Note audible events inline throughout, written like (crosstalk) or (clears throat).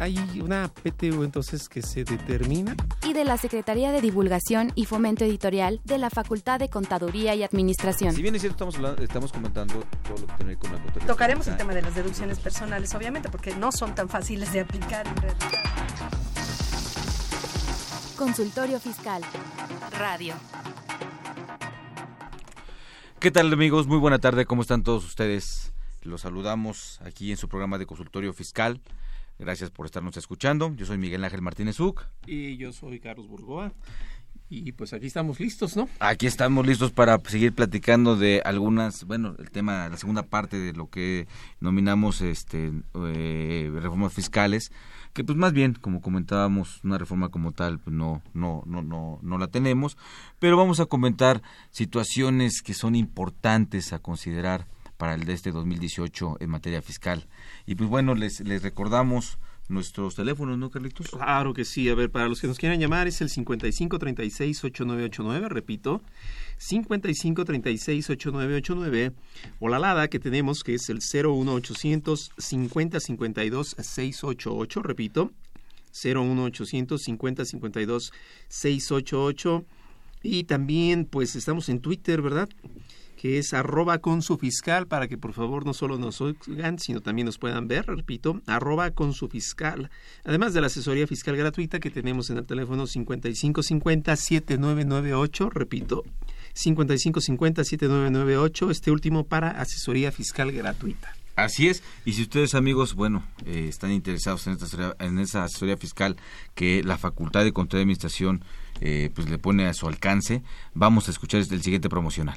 Hay una PTU entonces que se determina. y de la Secretaría de Divulgación y Fomento Editorial de la Facultad de Contaduría y Administración. Si bien es cierto, estamos, hablando- estamos comentando todo lo que tiene que ver con la contabilidad. Tocaremos el tema de las deducciones personales, obviamente, porque no son tan fáciles de aplicar en realidad. Consultorio Fiscal. Radio. ¿Qué tal amigos? Muy buena tarde, ¿cómo están todos ustedes? Los saludamos aquí en su programa de consultorio fiscal. Gracias por estarnos escuchando. Yo soy Miguel Ángel Martínez Uc. Y yo soy Carlos Burgoa. Y pues aquí estamos listos, ¿no? Aquí estamos listos para seguir platicando de algunas, bueno, el tema, la segunda parte de lo que nominamos este eh, reformas fiscales, que pues más bien, como comentábamos, una reforma como tal, pues no, no, no, no, no la tenemos, pero vamos a comentar situaciones que son importantes a considerar para el de este 2018 en materia fiscal. Y pues bueno, les, les recordamos nuestros teléfonos, ¿no, Carlitos? Claro que sí. A ver, para los que nos quieran llamar es el 5536-8989, repito. 5536-8989. O la LADA que tenemos que es el 01800 5052 688, repito. 01800 5052 688. Y también, pues estamos en Twitter, ¿verdad? Que es arroba con su fiscal, para que por favor no solo nos oigan, sino también nos puedan ver, repito, arroba con su fiscal. Además de la asesoría fiscal gratuita que tenemos en el teléfono 5550-7998, repito, 5550-7998, este último para asesoría fiscal gratuita. Así es, y si ustedes amigos, bueno, eh, están interesados en, esta, en esa asesoría fiscal que la Facultad de Control y Administración eh, pues le pone a su alcance, vamos a escuchar el siguiente promocional.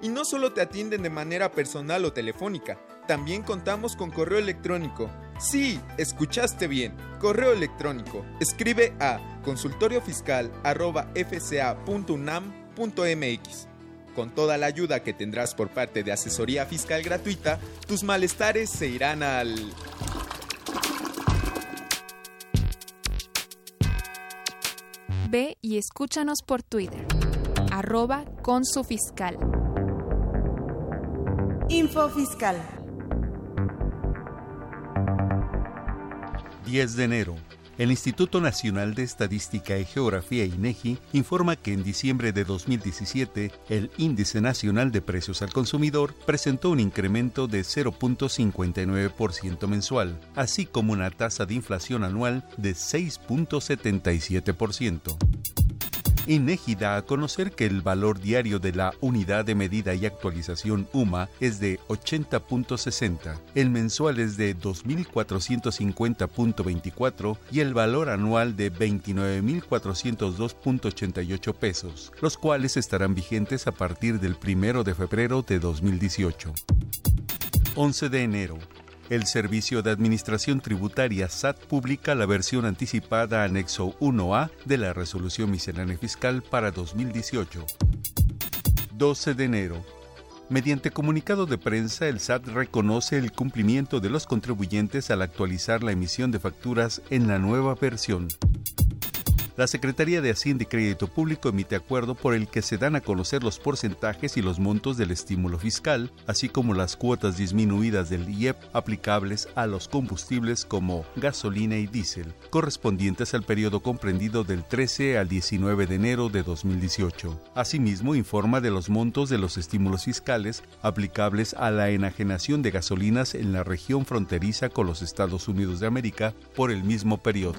Y no solo te atienden de manera personal o telefónica, también contamos con correo electrónico. Sí, escuchaste bien. Correo electrónico. Escribe a consultoriofiscal@fca.unam.mx. Con toda la ayuda que tendrás por parte de asesoría fiscal gratuita, tus malestares se irán al Ve y escúchanos por Twitter. Arroba con su fiscal. Info Fiscal. 10 de enero. El Instituto Nacional de Estadística y Geografía INEGI informa que en diciembre de 2017 el Índice Nacional de Precios al Consumidor presentó un incremento de 0.59% mensual, así como una tasa de inflación anual de 6.77%. INEGI da a conocer que el valor diario de la Unidad de Medida y Actualización UMA es de 80.60, el mensual es de 2.450.24 y el valor anual de 29.402.88 pesos, los cuales estarán vigentes a partir del 1 de febrero de 2018. 11 de enero. El Servicio de Administración Tributaria SAT publica la versión anticipada anexo 1A de la Resolución Miscelánea Fiscal para 2018. 12 de enero. Mediante comunicado de prensa, el SAT reconoce el cumplimiento de los contribuyentes al actualizar la emisión de facturas en la nueva versión. La Secretaría de Hacienda y Crédito Público emite acuerdo por el que se dan a conocer los porcentajes y los montos del estímulo fiscal, así como las cuotas disminuidas del IEP aplicables a los combustibles como gasolina y diésel, correspondientes al periodo comprendido del 13 al 19 de enero de 2018. Asimismo, informa de los montos de los estímulos fiscales aplicables a la enajenación de gasolinas en la región fronteriza con los Estados Unidos de América por el mismo periodo.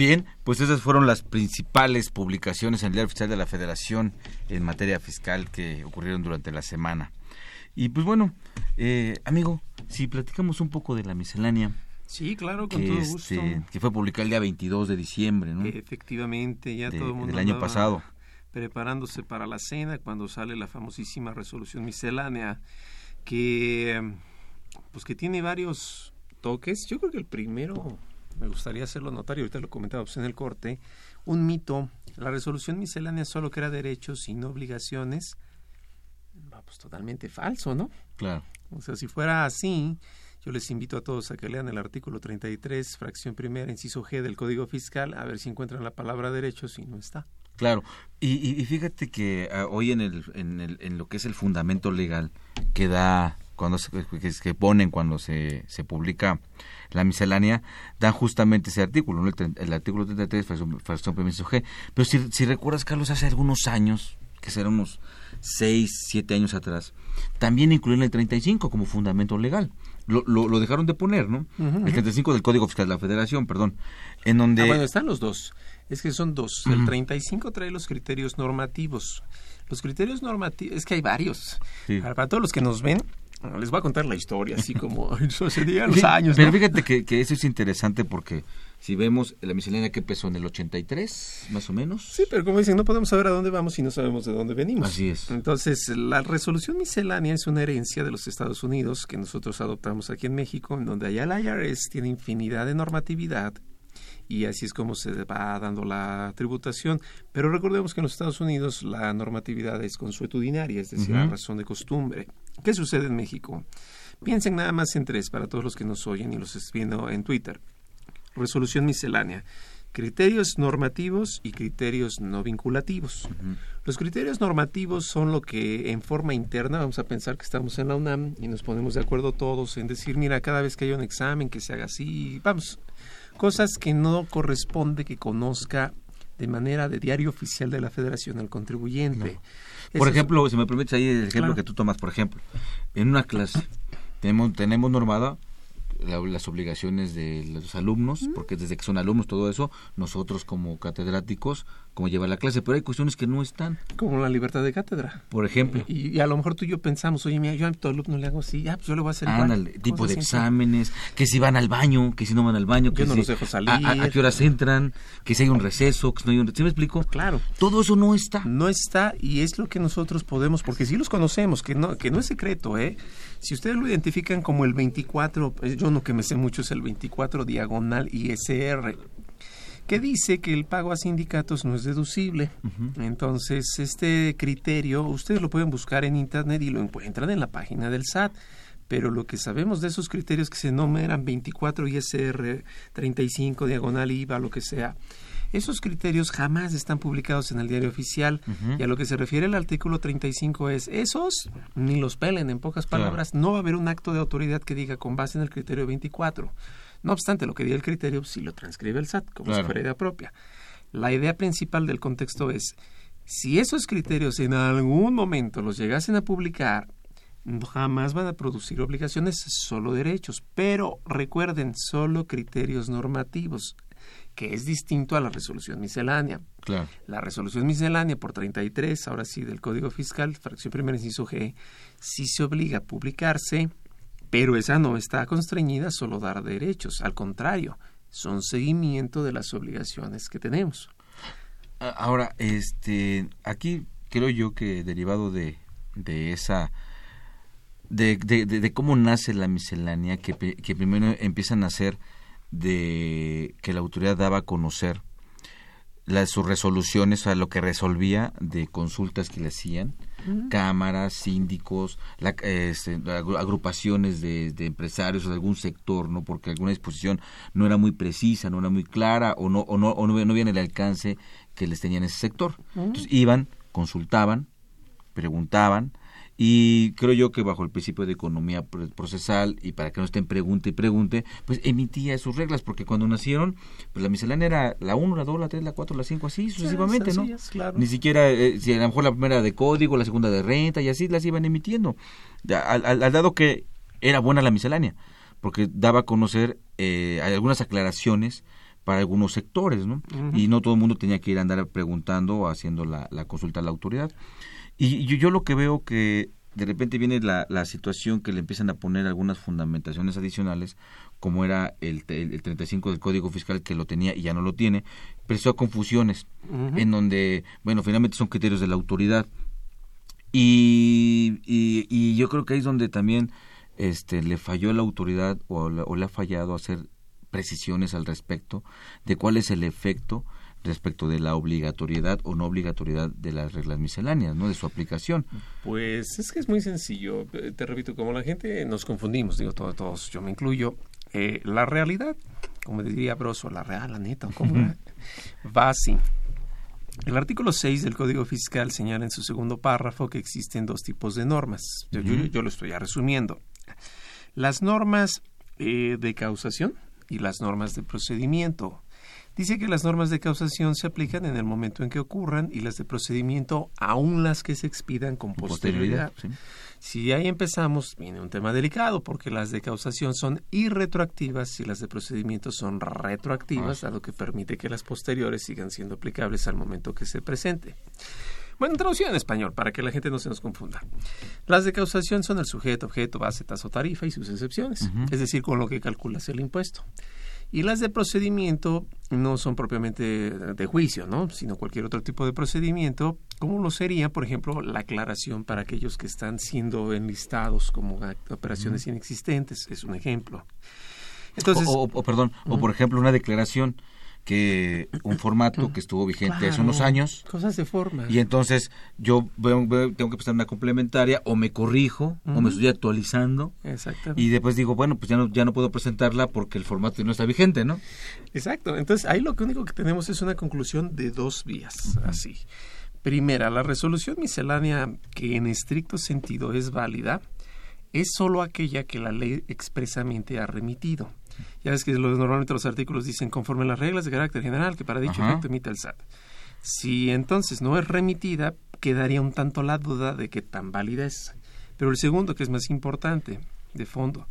Bien, pues esas fueron las principales publicaciones en el Diario Oficial de la Federación en materia fiscal que ocurrieron durante la semana. Y pues bueno, eh, amigo, si platicamos un poco de la miscelánea. Sí, claro, con que, todo este, gusto. que fue publicada el día 22 de diciembre, ¿no? Efectivamente, ya De- todo el mundo del año pasado. preparándose para la cena cuando sale la famosísima resolución miscelánea que pues que tiene varios toques. Yo creo que el primero me gustaría hacerlo notar y ahorita lo comentábamos en el corte, un mito, la resolución miscelánea solo crea derechos y no obligaciones. Pues totalmente falso, ¿no? Claro. O sea, si fuera así, yo les invito a todos a que lean el artículo 33, fracción primera, inciso G del Código Fiscal, a ver si encuentran la palabra derechos y no está. Claro, y, y- y fíjate que ah, hoy en, el, en, el, en lo que es el fundamento legal que da, cuando se, que, ponen cuando se, se publica la miscelánea, dan justamente ese artículo, ¿no? el, el artículo 33, fracción, G. Pero si, si recuerdas, Carlos, hace algunos años, que serán unos 6, 7 años atrás, también incluyeron el 35 como fundamento legal. Lo, lo, lo dejaron de poner, ¿no? El ujú. 35 del Código Fiscal de la Federación, perdón, en donde... Ah, bueno, están los dos. Es que son dos. El Ujú. 35 trae los criterios normativos. Los criterios normativos, es que hay varios. Sí. Para, para todos los que nos ven, les voy a contar la historia, así como (laughs) sucedía en los Sí, años. Pero fíjate que, que eso es interesante porque si vemos la miscelánea que empezó en el 83, más o menos. Sí, pero como dicen, no podemos saber a dónde vamos si no sabemos de dónde venimos. Así es. Entonces, la resolución miscelánea es una herencia de los Estados Unidos que nosotros adoptamos aquí en México, en donde allá el IRS tiene infinidad de normatividad y así es como se va dando la tributación. Pero recordemos que en los Estados Unidos la normatividad es consuetudinaria, es decir, a Ujú. razón de costumbre. ¿Qué sucede en México? Piensen nada más en tres para todos los que nos oyen y los viendo en Twitter. Resolución miscelánea. Criterios normativos y criterios no vinculativos. Los criterios normativos son lo que en forma interna, vamos a pensar que estamos en la UNAM y nos ponemos de acuerdo todos en decir, mira, cada vez que haya un examen que se haga así, vamos, cosas que no corresponde que conozca de manera de diario oficial de la Federación al contribuyente. Por Eso es- ejemplo, si me permites ahí el ejemplo Claro. que tú tomas, por ejemplo, en una clase tenemos, tenemos normada las obligaciones de los alumnos, porque desde que son alumnos todo eso, nosotros como catedráticos, como llevar la clase, pero hay cuestiones que no están. como la libertad de cátedra. Por ejemplo, Y, y a lo mejor tú y yo pensamos, oye, mira, yo a tu alumno le hago así, ah, pues yo le voy a hacer igual. ándale, tipo de así. exámenes, que si van al baño, que si no van al baño, que Yo no si- los dejo salir. A, a- a qué horas entran, que si hay un receso, que si no hay un... ¿Sí me explico? Claro. Todo eso no está. No está y es lo que nosotros podemos, porque sí los conocemos, que no, que no es secreto, ¿eh? Si ustedes lo identifican como el 24, eh, yo no que me sé mucho es el 24 diagonal ISR, que dice que el pago a sindicatos no es deducible. Entonces, este criterio, ustedes lo pueden buscar en internet y lo encuentran en la página del SAT. Pero lo que sabemos de esos criterios que se enumeran 24 ISR, 35 diagonal IVA, lo que sea, esos criterios jamás están publicados en el diario oficial y a lo que se refiere el artículo 35 es esos ni los pelen, en pocas Claro. palabras, no va a haber un acto de autoridad que diga con base en el criterio 24. No obstante, lo que diga el criterio si lo transcribe el SAT como Claro. si fuera idea propia. La idea principal del contexto es si esos criterios en algún momento los llegasen a publicar, jamás van a producir obligaciones, solo derechos. Pero recuerden, solo criterios normativos, que es distinto a la resolución miscelánea. Claro. La resolución miscelánea por 33, ahora sí, del Código Fiscal, fracción primera, inciso G, sí se obliga a publicarse, pero esa no está constreñida a solo dar derechos, al contrario, son seguimiento de las obligaciones que tenemos. Ahora, este, aquí creo yo que derivado de, de esa, de, de, de, cómo nace la miscelánea, que, que primero empieza a nacer de que la autoridad daba a conocer las, sus resoluciones, a lo que resolvía de consultas que le hacían, cámaras, síndicos, la, este, agrupaciones de, de, empresarios de algún sector, no porque alguna disposición no era muy precisa, no era muy clara o no o no o no, no el alcance que les tenía en ese sector. Entonces iban, consultaban, preguntaban y creo yo que bajo el principio de economía procesal y para que no estén pregunte y pregunte, pues emitía sus reglas, porque cuando nacieron, pues la miscelánea era la 1, la 2, la 3, la 4, la 5, así sucesivamente, ¿no? Ni siquiera, eh, si a lo mejor la primera de código, la segunda de renta y así las iban emitiendo. Al, al, dado que era buena la miscelánea, porque daba a conocer eh, algunas aclaraciones para algunos sectores, ¿no? Y no todo el mundo tenía que ir a andar preguntando o haciendo la, la consulta a la autoridad. Y yo, yo lo que veo que de repente viene la, la, situación que le empiezan a poner algunas fundamentaciones adicionales, como era el, el, 35 del Código Fiscal que lo tenía y ya no lo tiene, pero eso confusiones, en donde, bueno, finalmente son criterios de la autoridad. Y, y, y, yo creo que ahí es donde también este, le falló la autoridad o, o le ha fallado hacer precisiones al respecto de cuál es el efecto respecto de la obligatoriedad o no obligatoriedad de las reglas misceláneas, ¿no? De su aplicación. Pues es que es muy sencillo. Te repito, como la gente nos confundimos, digo todos, todos yo me incluyo, eh, la realidad, como diría Broso, la real, la neta, ¿cómo va así. El artículo 6 del Código Fiscal señala en su segundo párrafo que existen dos tipos de normas. Yo, yo, yo lo estoy resumiendo. Las normas eh, de causación y las normas de procedimiento. Dice que las normas de causación se aplican en el momento en que ocurran y las de procedimiento aún las que se expidan con posterioridad. Si ahí empezamos, viene un tema delicado porque las de causación son irretroactivas y las de procedimiento son retroactivas, dado que permite que las posteriores sigan siendo aplicables al momento que se presente. Bueno, traducción en español, para que la gente no se nos confunda. Las de causación son el sujeto, objeto, base, tasa tarifa y sus excepciones, es decir, con lo que calculas el impuesto. Y las de procedimiento no son propiamente de juicio, ¿no? sino cualquier otro tipo de procedimiento, como lo sería, por ejemplo, la aclaración para aquellos que están siendo enlistados como operaciones inexistentes, es un ejemplo. Entonces, o, perdón, o por ejemplo una declaración que un formato que estuvo vigente hace unos años. Cosas de forma. Y entonces yo tengo que prestar una complementaria o me corrijo o me estoy actualizando. Exactamente. Y después digo, bueno, pues ya no, ya no puedo presentarla porque el formato no está vigente, ¿no? Exacto. Entonces ahí lo único que tenemos es una conclusión de dos vías, así. Primera, la resolución miscelánea que en estricto sentido es válida es solo aquella que la ley expresamente ha remitido ya ves que normalmente los artículos dicen conforme las reglas de carácter general que para dicho efecto emite el SAT. Si entonces no es remitida, quedaría un tanto la duda de qué tan válida es. Pero el segundo, que es más importante, de fondo,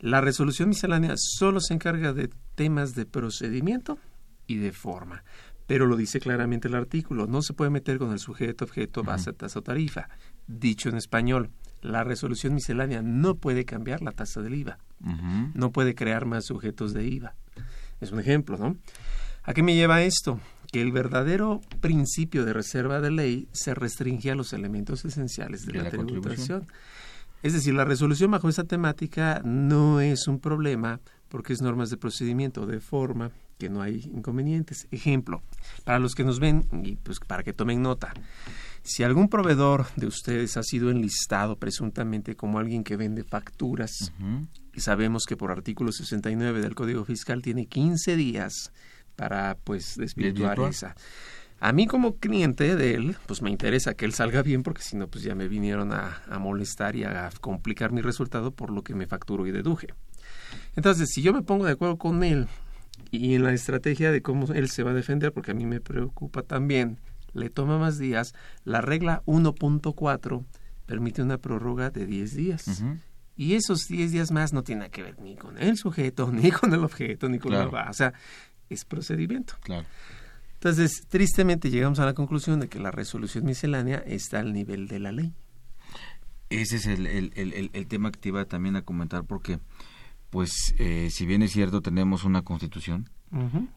la resolución miscelánea solo se encarga de temas de procedimiento y de forma. Pero lo dice claramente el artículo, no se puede meter con el sujeto, objeto, base, tasa o tarifa. Dicho en español, la resolución miscelánea no puede cambiar la tasa del IVA no puede crear más sujetos de IVA. Es un ejemplo, ¿no? ¿A qué me lleva esto? Que el verdadero principio de reserva de ley se restringe a los elementos esenciales de, la, tributación. Es decir, la resolución bajo esa temática no es un problema porque es normas de procedimiento de forma que no hay inconvenientes. Ejemplo, para los que nos ven y pues para que tomen nota. Si algún proveedor de ustedes ha sido enlistado presuntamente como alguien que vende facturas y sabemos que por artículo 69 del Código Fiscal tiene 15 días para pues desvirtuar esa. A mí como cliente de él, pues me interesa que él salga bien porque si no, pues ya me vinieron a, a, molestar y a complicar mi resultado por lo que me facturo y deduje. Entonces, si yo me pongo de acuerdo con él y en la estrategia de cómo él se va a defender, porque a mí me preocupa también, le toma más días, la regla 1.4 permite una prórroga de 10 días. Y esos 10 días más no tienen que ver ni con el sujeto, (laughs) ni con el objeto, ni con la base. O sea, es procedimiento. Claro. Entonces, tristemente llegamos a la conclusión de que la resolución miscelánea está al nivel de la ley. Ese es el, el, el, el tema que te iba también a comentar porque, pues, eh, si bien es cierto, tenemos una constitución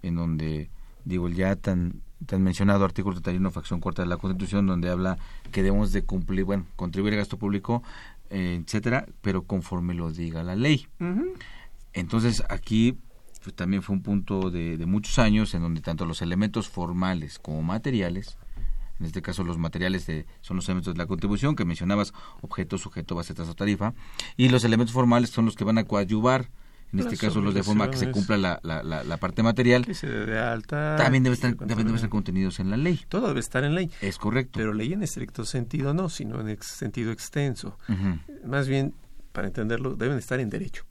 en donde, digo, ya tan te han mencionado artículo 31, facción cuarta de la Constitución, donde habla que debemos de cumplir, bueno, contribuir al gasto público, eh, etcétera, pero conforme lo diga la ley. Entonces, aquí pues, también fue un punto de, de muchos años en donde tanto los elementos formales como materiales en este caso los materiales de, son los elementos de la contribución que mencionabas, objeto, sujeto, base, tasa, tarifa, y los elementos formales son los que van a coadyuvar, en este caso los de forma que se cumpla la, la, la, la parte material, Que se de alta. también debe estar, deben, deben ser contenidos en la ley. Todo debe estar en ley. Es correcto. Pero ley en estricto sentido no, sino en ex- sentido extenso. Más bien, para entenderlo, deben estar en derecho.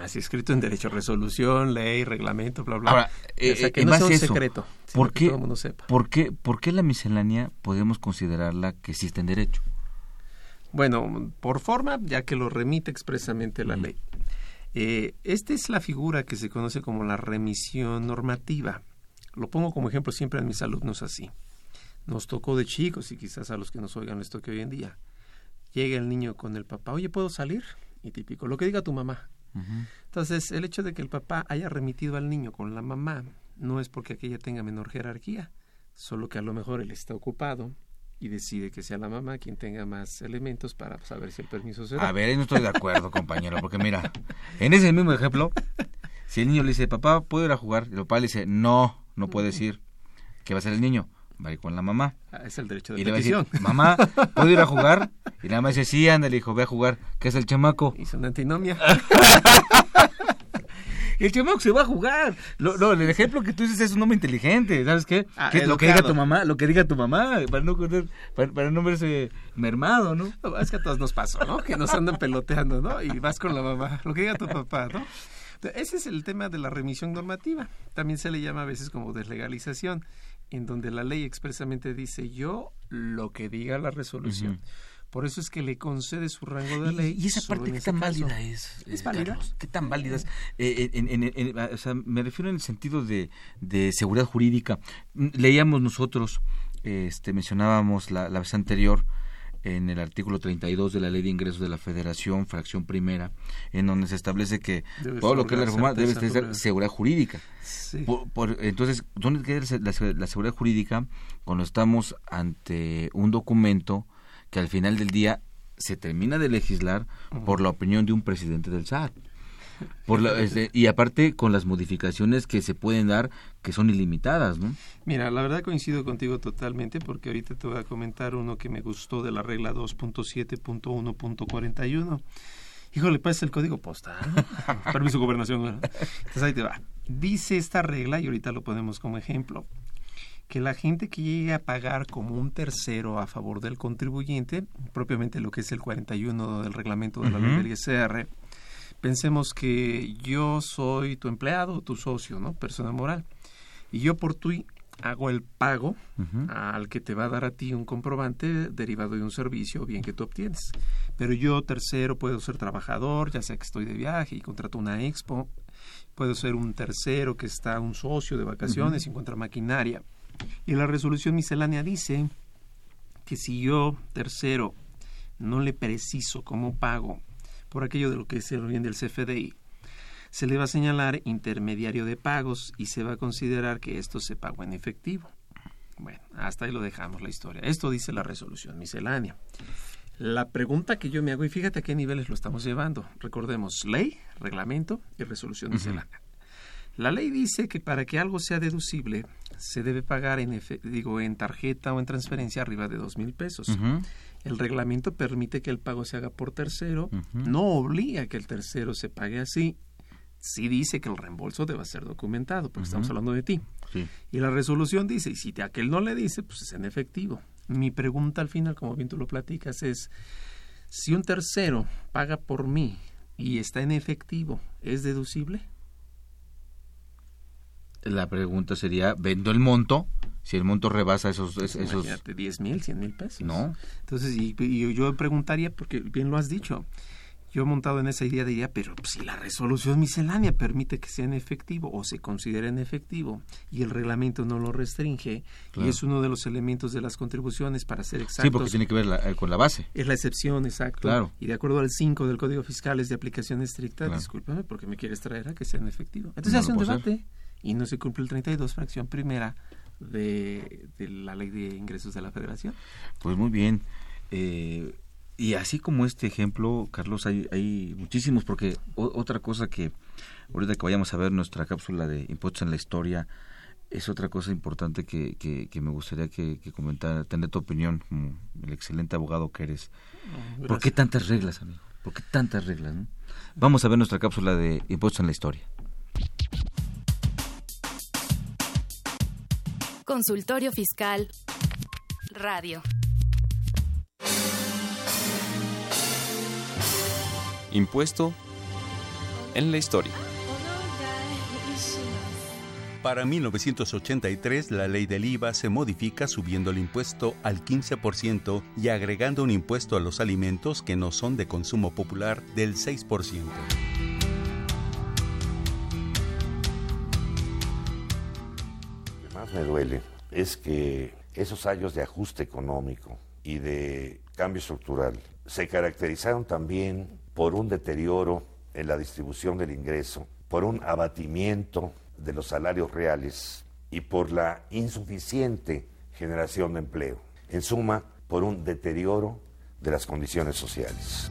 Así escrito en derecho, resolución, ley, reglamento, bla, bla. Ahora, o sea, eh, que en no sea un eso, secreto. sino ¿por que qué, todo el mundo sepa. ¿por, qué, ¿por qué la miscelánea podemos considerarla que existe en derecho? Bueno, por forma, ya que lo remite expresamente la ley. Eh, esta es la figura que se conoce como la remisión normativa. Lo pongo como ejemplo siempre a mis alumnos así. Nos tocó de chicos y quizás a los que nos oigan les toque hoy en día. Llega el niño con el papá, oye, ¿puedo salir? Y típico, lo que diga tu mamá. Entonces, el hecho de que el papá haya remitido al niño con la mamá no es porque aquella tenga menor jerarquía, solo que a lo mejor él está ocupado y decide que sea la mamá quien tenga más elementos para saber si el permiso se da. A ver, ahí no estoy de acuerdo, compañero, porque mira, en ese mismo ejemplo, si el niño le dice, papá, ¿puedo ir a jugar? Y el papá le dice, no, no puedes ir. ¿Qué va a hacer el niño? Va a ir con la mamá. Ah, es el derecho de Y le va a decir, petición. mamá, ¿puedo ir a jugar? (laughs) Y la mamá dice, sí, ándale, hijo, ve a jugar. ¿Qué es el chamaco? Hizo una antinomia. (laughs) El chamaco se va a jugar. Lo, no, el ejemplo que tú dices es un hombre inteligente, ¿sabes qué? Ah, lo que diga tu mamá, lo que diga tu mamá, para no para, para no verse mermado, ¿no? No, es que a todos nos pasó, ¿no? Que nos andan peloteando, ¿no? Y vas con la mamá, lo que diga tu papá, ¿no? Ese es el tema de la remisión normativa. También se le llama a veces como deslegalización, en donde la ley expresamente dice yo lo que diga la resolución. Por eso es que le concede su rango de ley. Y esa parte, en ¿qué tan caso. válida es? ¿Es eh, válida? Carlos? ¿Qué tan válida es? Eh, en- en- en- o sea, me refiero en el sentido de, de seguridad jurídica. Mm, Leíamos nosotros, este, mencionábamos la, la vez anterior, en el artículo 32 de la Ley de Ingresos de la Federación, fracción primera, en donde se establece que Debe todo lo que es la reforma debe ser seguridad jurídica. Sí. Por- por- entonces, ¿dónde queda la, la seguridad jurídica cuando estamos ante un documento que al final del día se termina de legislar por la opinión de un presidente del SAT? Por la- este, y aparte con las modificaciones que se pueden dar que son ilimitadas, ¿no? Mira, la verdad coincido contigo totalmente porque ahorita te voy a comentar uno que me gustó de la regla 2.7.1.41. Híjole, parece el código postal. (laughs) Permiso gobernación. ¿no? Entonces ahí te va. Dice esta regla, y ahorita lo ponemos como ejemplo, que la gente que llegue a pagar como un tercero a favor del contribuyente, propiamente lo que es el 41 del reglamento de la ley del ISR, pensemos que yo soy tu empleado tu socio, ¿no? Persona moral. Y yo por ti hago el pago al que te va a dar a ti un comprobante derivado de un servicio o bien que tú obtienes. Pero yo, tercero, puedo ser trabajador, ya sea que estoy de viaje y contrato una expo, puedo ser un tercero que está un socio de vacaciones y encuentra maquinaria. Y la resolución miscelánea dice que si yo, tercero, no le preciso cómo pago por aquello de lo que es el bien del CFDI, se le va a señalar intermediario de pagos y se va a considerar que esto se pagó en efectivo. Bueno, hasta ahí lo dejamos la historia. Esto dice la resolución miscelánea. La pregunta que yo me hago, y fíjate a qué niveles lo estamos llevando. Recordemos, ley, reglamento y resolución miscelánea. La ley dice que para que algo sea deducible, se debe pagar en, digo, en tarjeta o en transferencia arriba de dos mil pesos. El reglamento permite que el pago se haga por tercero, no obliga que el tercero se pague así. Sí dice que el reembolso debe ser documentado, porque estamos hablando de ti. Sí. Y la resolución dice, y si te- aquel no le dice, pues es en efectivo. Mi pregunta al final, como bien tú lo platicas, es, si un tercero paga por mí y está en efectivo, ¿es deducible? La pregunta sería, ¿vendo el monto? Si el monto rebasa esos... es- esos Imagínate, 10 mil, 100 mil pesos. No. Entonces, y, y yo preguntaría, porque bien lo has dicho, yo he montado en esa idea, diría, pero si la resolución miscelánea permite que sea en efectivo o se considera en efectivo y el reglamento no lo restringe Claro. y es uno de los elementos de las contribuciones para ser exactos. Sí, porque tiene que ver la- eh, con la base. Es la excepción, exacto. Claro. Y de acuerdo al 5 del Código Fiscal es de aplicación estricta, Claro. discúlpame, porque me quieres traer a que sea en efectivo. Entonces No hace un debate y no se cumple el 32, fracción primera de, de la ley de ingresos de la federación. Pues muy bien. Eh, y así como este ejemplo, Carlos, hay, hay muchísimos, porque otra cosa que ahorita que vayamos a ver nuestra cápsula de impuestos en la historia, es otra cosa importante que, que, me gustaría que, que comentara, tener tu opinión como el excelente abogado que eres. ¿Por qué tantas reglas, amigo? ¿Por qué tantas reglas? Vamos a ver nuestra cápsula de impuestos en la historia. Consultorio Fiscal Radio. Impuesto en la historia. Para 1983, la ley del IVA se modifica subiendo el impuesto al 15% y agregando un impuesto a los alimentos que no son de consumo popular del 6%. Me duele es que esos años de ajuste económico y de cambio estructural se caracterizaron también por un deterioro en la distribución del ingreso, por un abatimiento de los salarios reales y por la insuficiente generación de empleo. En suma, por un deterioro de las condiciones sociales.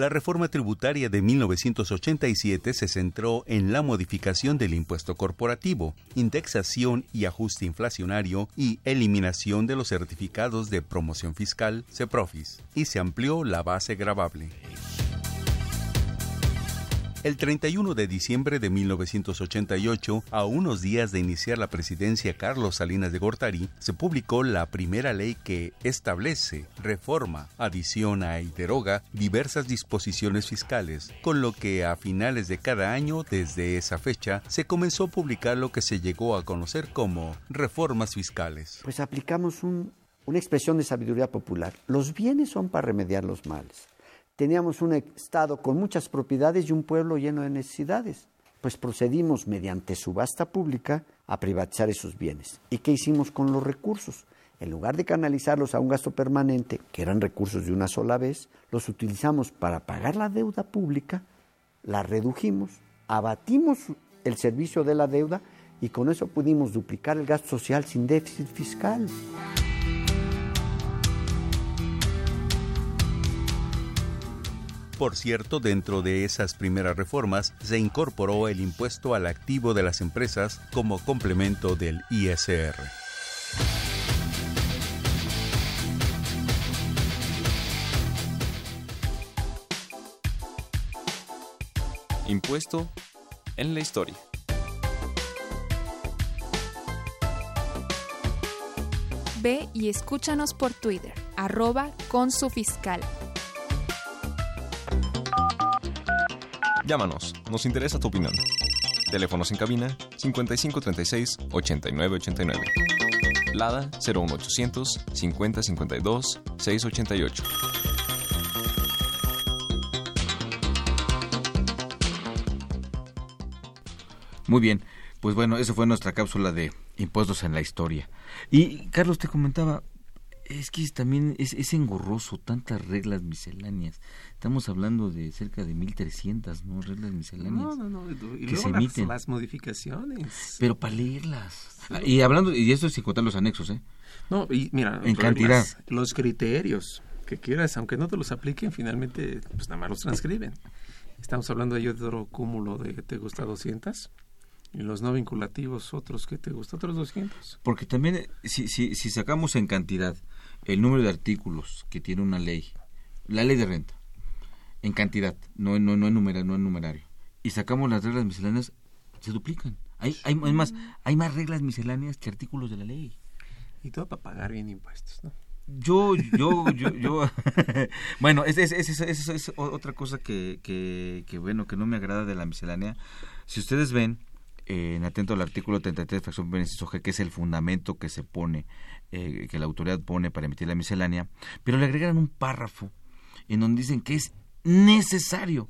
La reforma tributaria de 1987 se centró en la modificación del impuesto corporativo, indexación y ajuste inflacionario y eliminación de los certificados de promoción fiscal, CEPROFIS, y se amplió la base gravable. El 31 de diciembre de 1988, a unos días de iniciar la presidencia Carlos Salinas de Gortari, se publicó la primera ley que establece, reforma, adiciona y deroga diversas disposiciones fiscales, con lo que a finales de cada año desde esa fecha se comenzó a publicar lo que se llegó a conocer como reformas fiscales. Pues aplicamos una expresión de sabiduría popular. Los bienes son para remediar los males teníamos un Estado con muchas propiedades y un pueblo lleno de necesidades. Pues procedimos mediante subasta pública a privatizar esos bienes. ¿Y qué hicimos con los recursos? En lugar de canalizarlos a un gasto permanente, que eran recursos de una sola vez, los utilizamos para pagar la deuda pública, la redujimos, abatimos el servicio de la deuda y con eso pudimos duplicar el gasto social sin déficit fiscal. Por cierto, dentro de esas primeras reformas se incorporó el impuesto al activo de las empresas como complemento del ISR. Impuesto en la historia. Ve y escúchanos por Twitter, arroba con su fiscal. Llámanos, nos interesa tu opinión. Teléfonos en cabina 5536 8989. Lada 01800 5052 688. Muy bien, pues bueno, esa fue nuestra cápsula de impuestos en la historia. Y Carlos te comentaba, es que también es, es, engorroso, tantas reglas misceláneas. Estamos hablando de cerca de 1300, ¿no? Reglas misceláneas. No, no, no. Y que se emiten. Las, modificaciones. Pero para leerlas. Y hablando, y esto es sin contar los anexos, ¿eh? No, y mira, en cantidad. Los criterios que quieras, aunque no te los apliquen, finalmente, pues nada más los transcriben. Estamos hablando de otro cúmulo de te gusta 200 y los no vinculativos otros que te gusta otros 200. Porque también si, si, si sacamos en cantidad el número de artículos que tiene una ley, la ley de renta, en cantidad, no, no, no, en, numerario, no en numerario, y sacamos las reglas misceláneas, se duplican. Hay, hay, más, hay más reglas misceláneas que artículos de la ley. Y todo para pagar bien impuestos, ¿no? Yo, yo, yo, yo, (laughs) bueno, es, es, es, es, otra cosa que, que, que, bueno, que no me agrada de la miscelánea. Si ustedes ven, eh, en atento al artículo 33, fracción G, que es el fundamento que se pone eh, que la autoridad pone para emitir la miscelánea, pero le agregan un párrafo en donde dicen que es necesario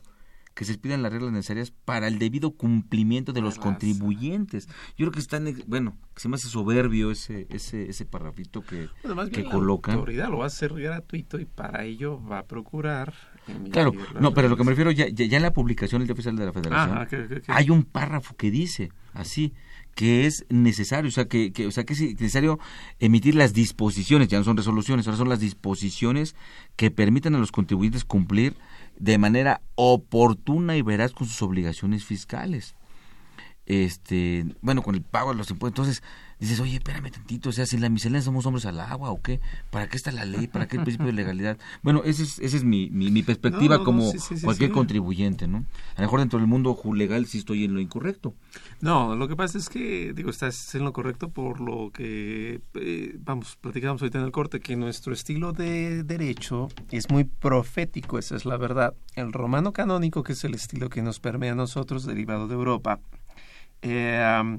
que se pidan las reglas necesarias para el debido cumplimiento de los contribuyentes. Yo creo que está, bueno, se me hace soberbio ese ese ese parrafito que, que colocan. La autoridad lo va a hacer gratuito y para ello va a procurar. Claro, no, pero lo que me refiero ya, ya, en la publicación del oficial de la Federación hay un párrafo que dice así que es necesario, o sea, que, que, o sea, que es necesario emitir las disposiciones, ya no son resoluciones, ahora son las disposiciones que permitan a los contribuyentes cumplir de manera oportuna y veraz con sus obligaciones fiscales. Este, bueno, con el pago de los impuestos. Entonces, dices, oye, espérame tantito, o sea, si la miscelánea somos hombres al agua o qué, ¿para qué está la ley? ¿Para qué el principio de legalidad? Bueno, esa es, esa es mi, mi, perspectiva como cualquier contribuyente, ¿no? A lo mejor dentro del mundo legal sí estoy en lo incorrecto. No, lo que pasa es que, digo, estás en lo correcto por lo que, eh, vamos, platicamos ahorita en el corte, que nuestro estilo de derecho es muy profético, esa es la verdad. El romano canónico, que es el estilo que nos permea a nosotros, derivado de Europa, eh,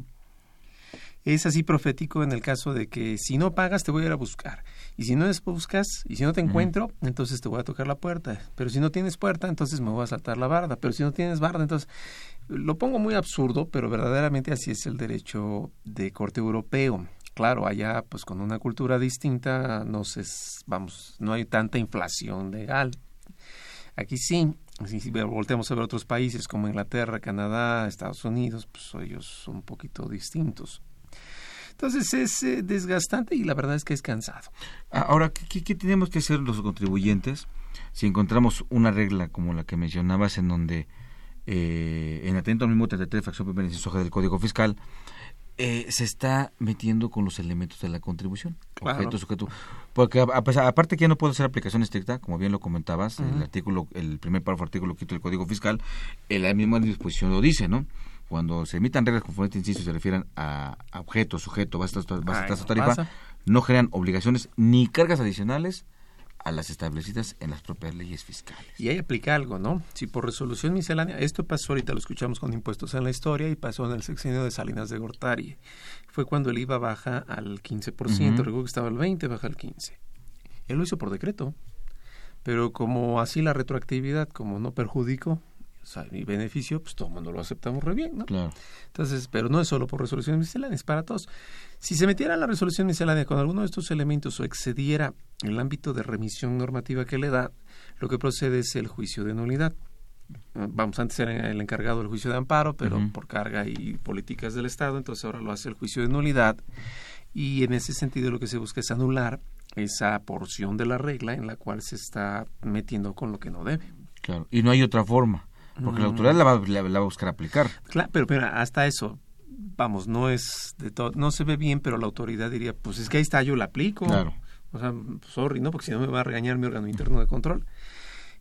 es así profético en el caso de que si no pagas te voy a ir a buscar. Y si no buscas y si no te encuentro, entonces te voy a tocar la puerta. Pero si no tienes puerta, entonces me voy a saltar la barda. Pero si no tienes barda, entonces lo pongo muy absurdo, pero verdaderamente así es el derecho de corte europeo. Claro, allá pues con una cultura distinta no se, vamos, no hay tanta inflación legal. Aquí sí, si volteamos a ver otros países como Inglaterra, Canadá, Estados Unidos, pues ellos son un poquito distintos. Entonces es eh, desgastante y la verdad es que es cansado. Ahora, ¿qué, tenemos que hacer los contribuyentes si encontramos una regla como la que mencionabas en donde, eh, en atento al mismo 33 fracción primera inciso del Código Fiscal, eh, se está metiendo con los elementos de la contribución. Objeto, sujeto. Porque aparte que ya no puede ser aplicación estricta, como bien lo comentabas, el artículo, el primer párrafo artículo quinto del Código Fiscal, la misma disposición lo dice, ¿no? cuando se emitan reglas conforme insisto, y se refieren a, objeto, sujeto, base, base, tarifa, no generan obligaciones ni cargas adicionales a las establecidas en las propias leyes fiscales. Y ahí aplica algo, ¿no? Si por resolución miscelánea, esto pasó ahorita, lo escuchamos con impuestos en la historia y pasó en el sexenio de Salinas de Gortari. Fue cuando el IVA baja al 15%, recuerdo que estaba al 20, baja al 15. Él lo hizo por decreto, pero como así la retroactividad, como no perjudicó, mi beneficio, pues todo el mundo lo aceptamos re bien, ¿no? Claro. Entonces, pero no es solo por resolución miscelánea, es para todos. Si se metiera la resolución miscelánea con alguno de estos elementos o excediera el ámbito de remisión normativa que le da, lo que procede es el juicio de nulidad. Vamos, antes era el encargado del juicio de amparo, pero por carga y políticas del Estado, entonces ahora lo hace el juicio de nulidad. Y en ese sentido lo que se busca es anular esa porción de la regla en la cual se está metiendo con lo que no debe. Claro, y no hay otra forma. Porque la autoridad la va, va, a buscar aplicar. Claro, pero, pero hasta eso, vamos, no es de todo, no se ve bien, pero la autoridad diría, pues es que ahí está, yo la aplico. Claro. O sea, sorry, ¿no? Porque si no me va a regañar mi órgano interno de control.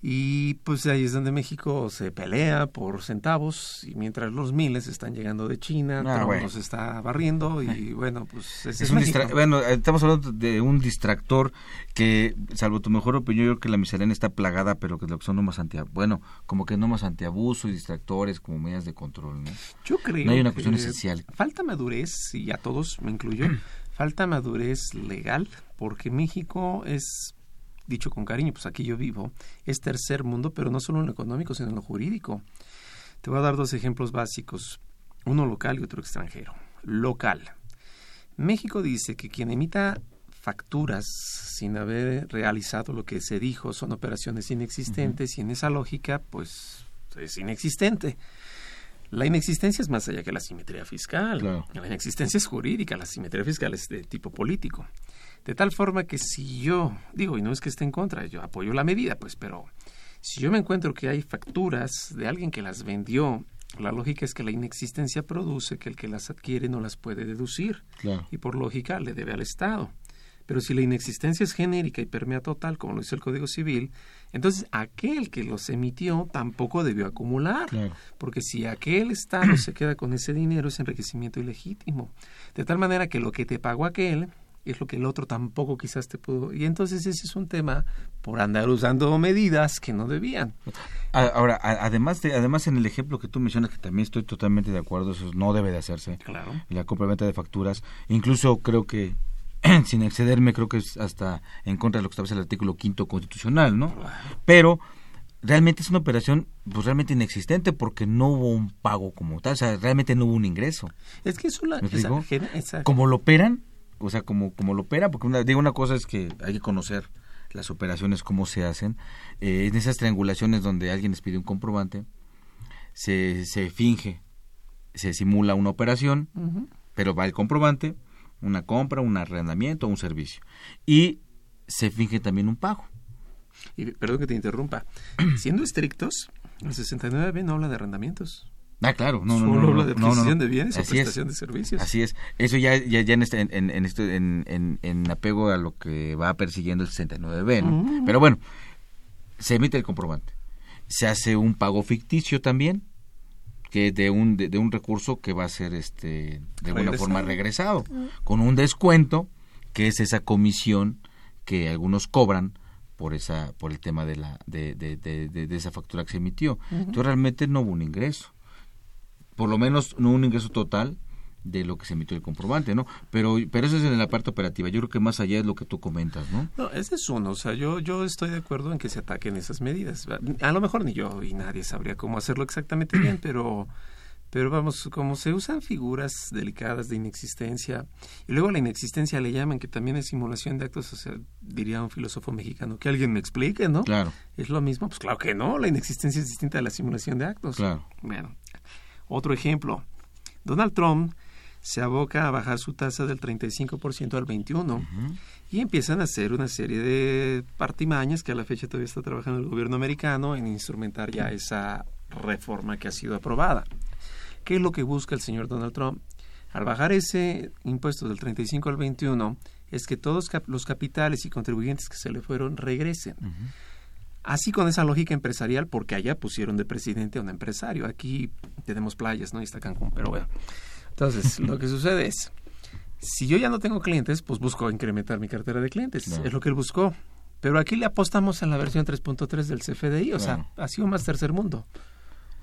Y pues ahí es donde México se pelea por centavos y mientras los miles están llegando de China, ah, Trump está barriendo y bueno, pues es, un bueno, estamos hablando de un distractor que salvo tu mejor opinión yo creo que la miscelánea está plagada, pero que lo que son no más anti bueno, como que no más antiabuso y distractores como medidas de control, ¿no? Yo creo No hay una cuestión esencial. Falta madurez y a todos me incluyo, (clears throat) falta madurez legal porque México es dicho con cariño, pues aquí yo vivo, es tercer mundo, pero no solo en lo económico, sino en lo jurídico. Te voy a dar dos ejemplos básicos, uno local y otro extranjero. Local. México dice que quien emita facturas sin haber realizado lo que se dijo son operaciones inexistentes y en esa lógica pues es inexistente. La inexistencia es más allá que la simetría fiscal. La inexistencia es jurídica, la simetría fiscal es de tipo político. De tal forma que si yo, digo, y no es que esté en contra, yo apoyo la medida, pues, pero si yo me encuentro que hay facturas de alguien que las vendió, la lógica es que la inexistencia produce que el que las adquiere no las puede deducir. Y por lógica le debe al Estado. Pero si la inexistencia es genérica y permea total, como lo dice el Código Civil, entonces aquel que los emitió tampoco debió acumular. Porque si aquel Estado se queda con ese dinero es enriquecimiento ilegítimo. De tal manera que lo que te pagó aquel es lo que el otro tampoco quizás te pudo. Y entonces ese es un tema por andar usando medidas que no debían. Ahora, además de, además en el ejemplo que tú mencionas, que también estoy totalmente de acuerdo, eso no debe de hacerse. Claro. La compra-venta de facturas. Incluso creo que, (clears throat) sin excederme, creo que es hasta en contra de lo que establece el artículo quinto constitucional, ¿no? Pero realmente es una operación pues realmente inexistente porque no hubo un pago como tal, o sea, realmente no hubo un ingreso. Es que es una... Como lo operan, o sea, como, como lo opera, porque una, digo una cosa es que hay que conocer las operaciones, cómo se hacen. Eh, en esas triangulaciones donde alguien les pide un comprobante, se, se finge se simula una operación, pero va el comprobante, una compra, un arrendamiento, un servicio. Y se finge también un pago. Y perdón que te interrumpa. (clears throat) Siendo estrictos, el 69B no habla de arrendamientos. Ah, claro, no, no, Solo no, no, habla de no, no, no. adquisición de bienes o Así es. prestación de servicios. Así es. Eso ya, ya, ya en, este, en, en, este- en, en- en apego a lo que va persiguiendo el 69B, ¿no? Mm. Pero bueno, se emite el comprobante. Se hace un pago ficticio también, que de un, de, de un recurso que va a ser este de alguna forma regresado, Mm. con un descuento, que es esa comisión que algunos cobran por esa por el tema de la de, de, de, de- de esa factura que se emitió. Ujú. Entonces realmente no hubo un ingreso por lo menos no un ingreso total de lo que se emitió el comprobante, ¿no? Pero, pero eso es en la parte operativa. Yo creo que más allá es lo que tú comentas, ¿no? No, ese es uno. O sea, yo, yo estoy de acuerdo en que se ataquen esas medidas. A lo mejor ni yo y nadie sabría cómo hacerlo exactamente bien, (clears throat) pero, pero vamos, como se usan figuras delicadas de inexistencia, y luego a la inexistencia le llaman que también es simulación de actos, o sea, diría un filósofo mexicano, que alguien me explique, ¿no? Claro. ¿Es lo mismo? Pues claro que no, la inexistencia es distinta a la simulación de actos. Claro. Bueno, otro ejemplo. Donald Trump se aboca a bajar su tasa del 35% al 21% y empiezan a hacer una serie de partimañas que a la fecha todavía está trabajando el gobierno americano en instrumentar ya esa reforma que ha sido aprobada. ¿Qué es lo que busca el señor Donald Trump? Al bajar ese impuesto del 35 al 21 es que todos los capitales y contribuyentes que se le fueron regresen. Así con esa lógica empresarial, porque allá pusieron de presidente a un empresario. Aquí tenemos playas, ¿no? Y está Cancún, pero bueno. Entonces, (laughs) lo que sucede es, si yo ya no tengo clientes, pues busco incrementar mi cartera de clientes. Es lo que él buscó. Pero aquí le apostamos en la versión 3.3 del CFDI, o sea, ha sido más tercer mundo.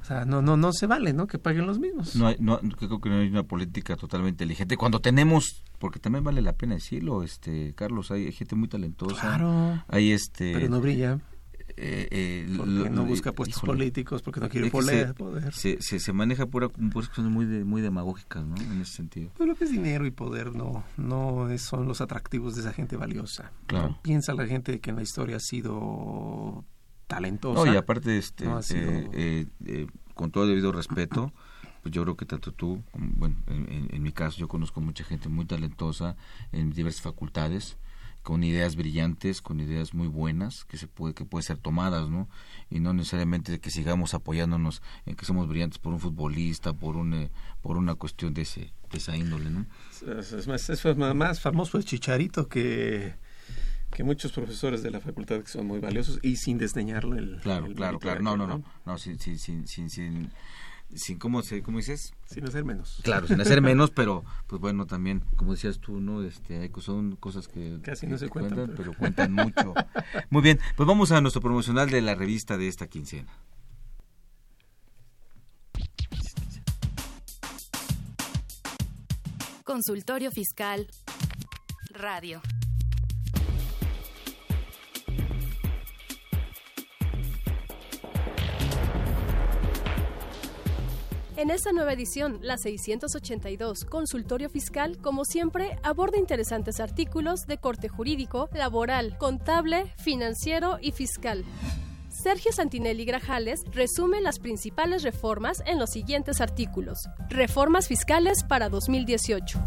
O sea, no, no, no se vale, ¿no? Que paguen los mismos. No, hay, no creo que no hay una política totalmente inteligente. Cuando tenemos, porque también vale la pena decirlo, este Carlos, hay gente muy talentosa. Claro. Hay este. Pero no brilla. Eh, eh, Porque lo- no busca puestos híjole. políticos, porque no quiere poder. se, poder. Se, se, se maneja pura, cosas muy, de- muy demagógicas, ¿no? En ese sentido. Pero lo que es dinero y poder no, no es- son los atractivos de esa gente valiosa. Claro. ¿no? Piensa la gente que en la historia ha sido talentosa. No, y aparte, este, No ha sido- eh, eh, eh, con todo debido respeto, pues yo creo que tanto tú, como- bueno, en, en- en mi caso yo conozco mucha gente muy talentosa en diversas facultades, con ideas brillantes, con ideas muy buenas que se puede que puede ser tomadas, ¿no? Y no necesariamente que sigamos apoyándonos en que somos brillantes por un futbolista, por un eh, por una cuestión de ese de esa índole, ¿no? Es, es más, es más- famoso el chicharito que, que muchos profesores de la facultad que son muy valiosos y sin desdeñarle el. Claro, el claro, claro. No, aquel, no, no. No, sin, sin, sin, sin, sin, ¿cómo, se, ¿cómo dices? Sin hacer menos. Claro, sin hacer (laughs) menos, pero pues bueno, también, como decías tú, ¿no? Este, son cosas que Casi que no se cuentan, pero... pero- cuentan mucho. (laughs) Muy bien, pues vamos a nuestro promocional de la revista de esta quincena. Consultorio Fiscal Radio. En esta nueva edición, la 682 Consultorio Fiscal, como siempre, aborda interesantes artículos de corte jurídico, laboral, contable, financiero y fiscal. Sergio Santinelli Grajales resume las principales reformas en los siguientes artículos. Reformas fiscales para 2018.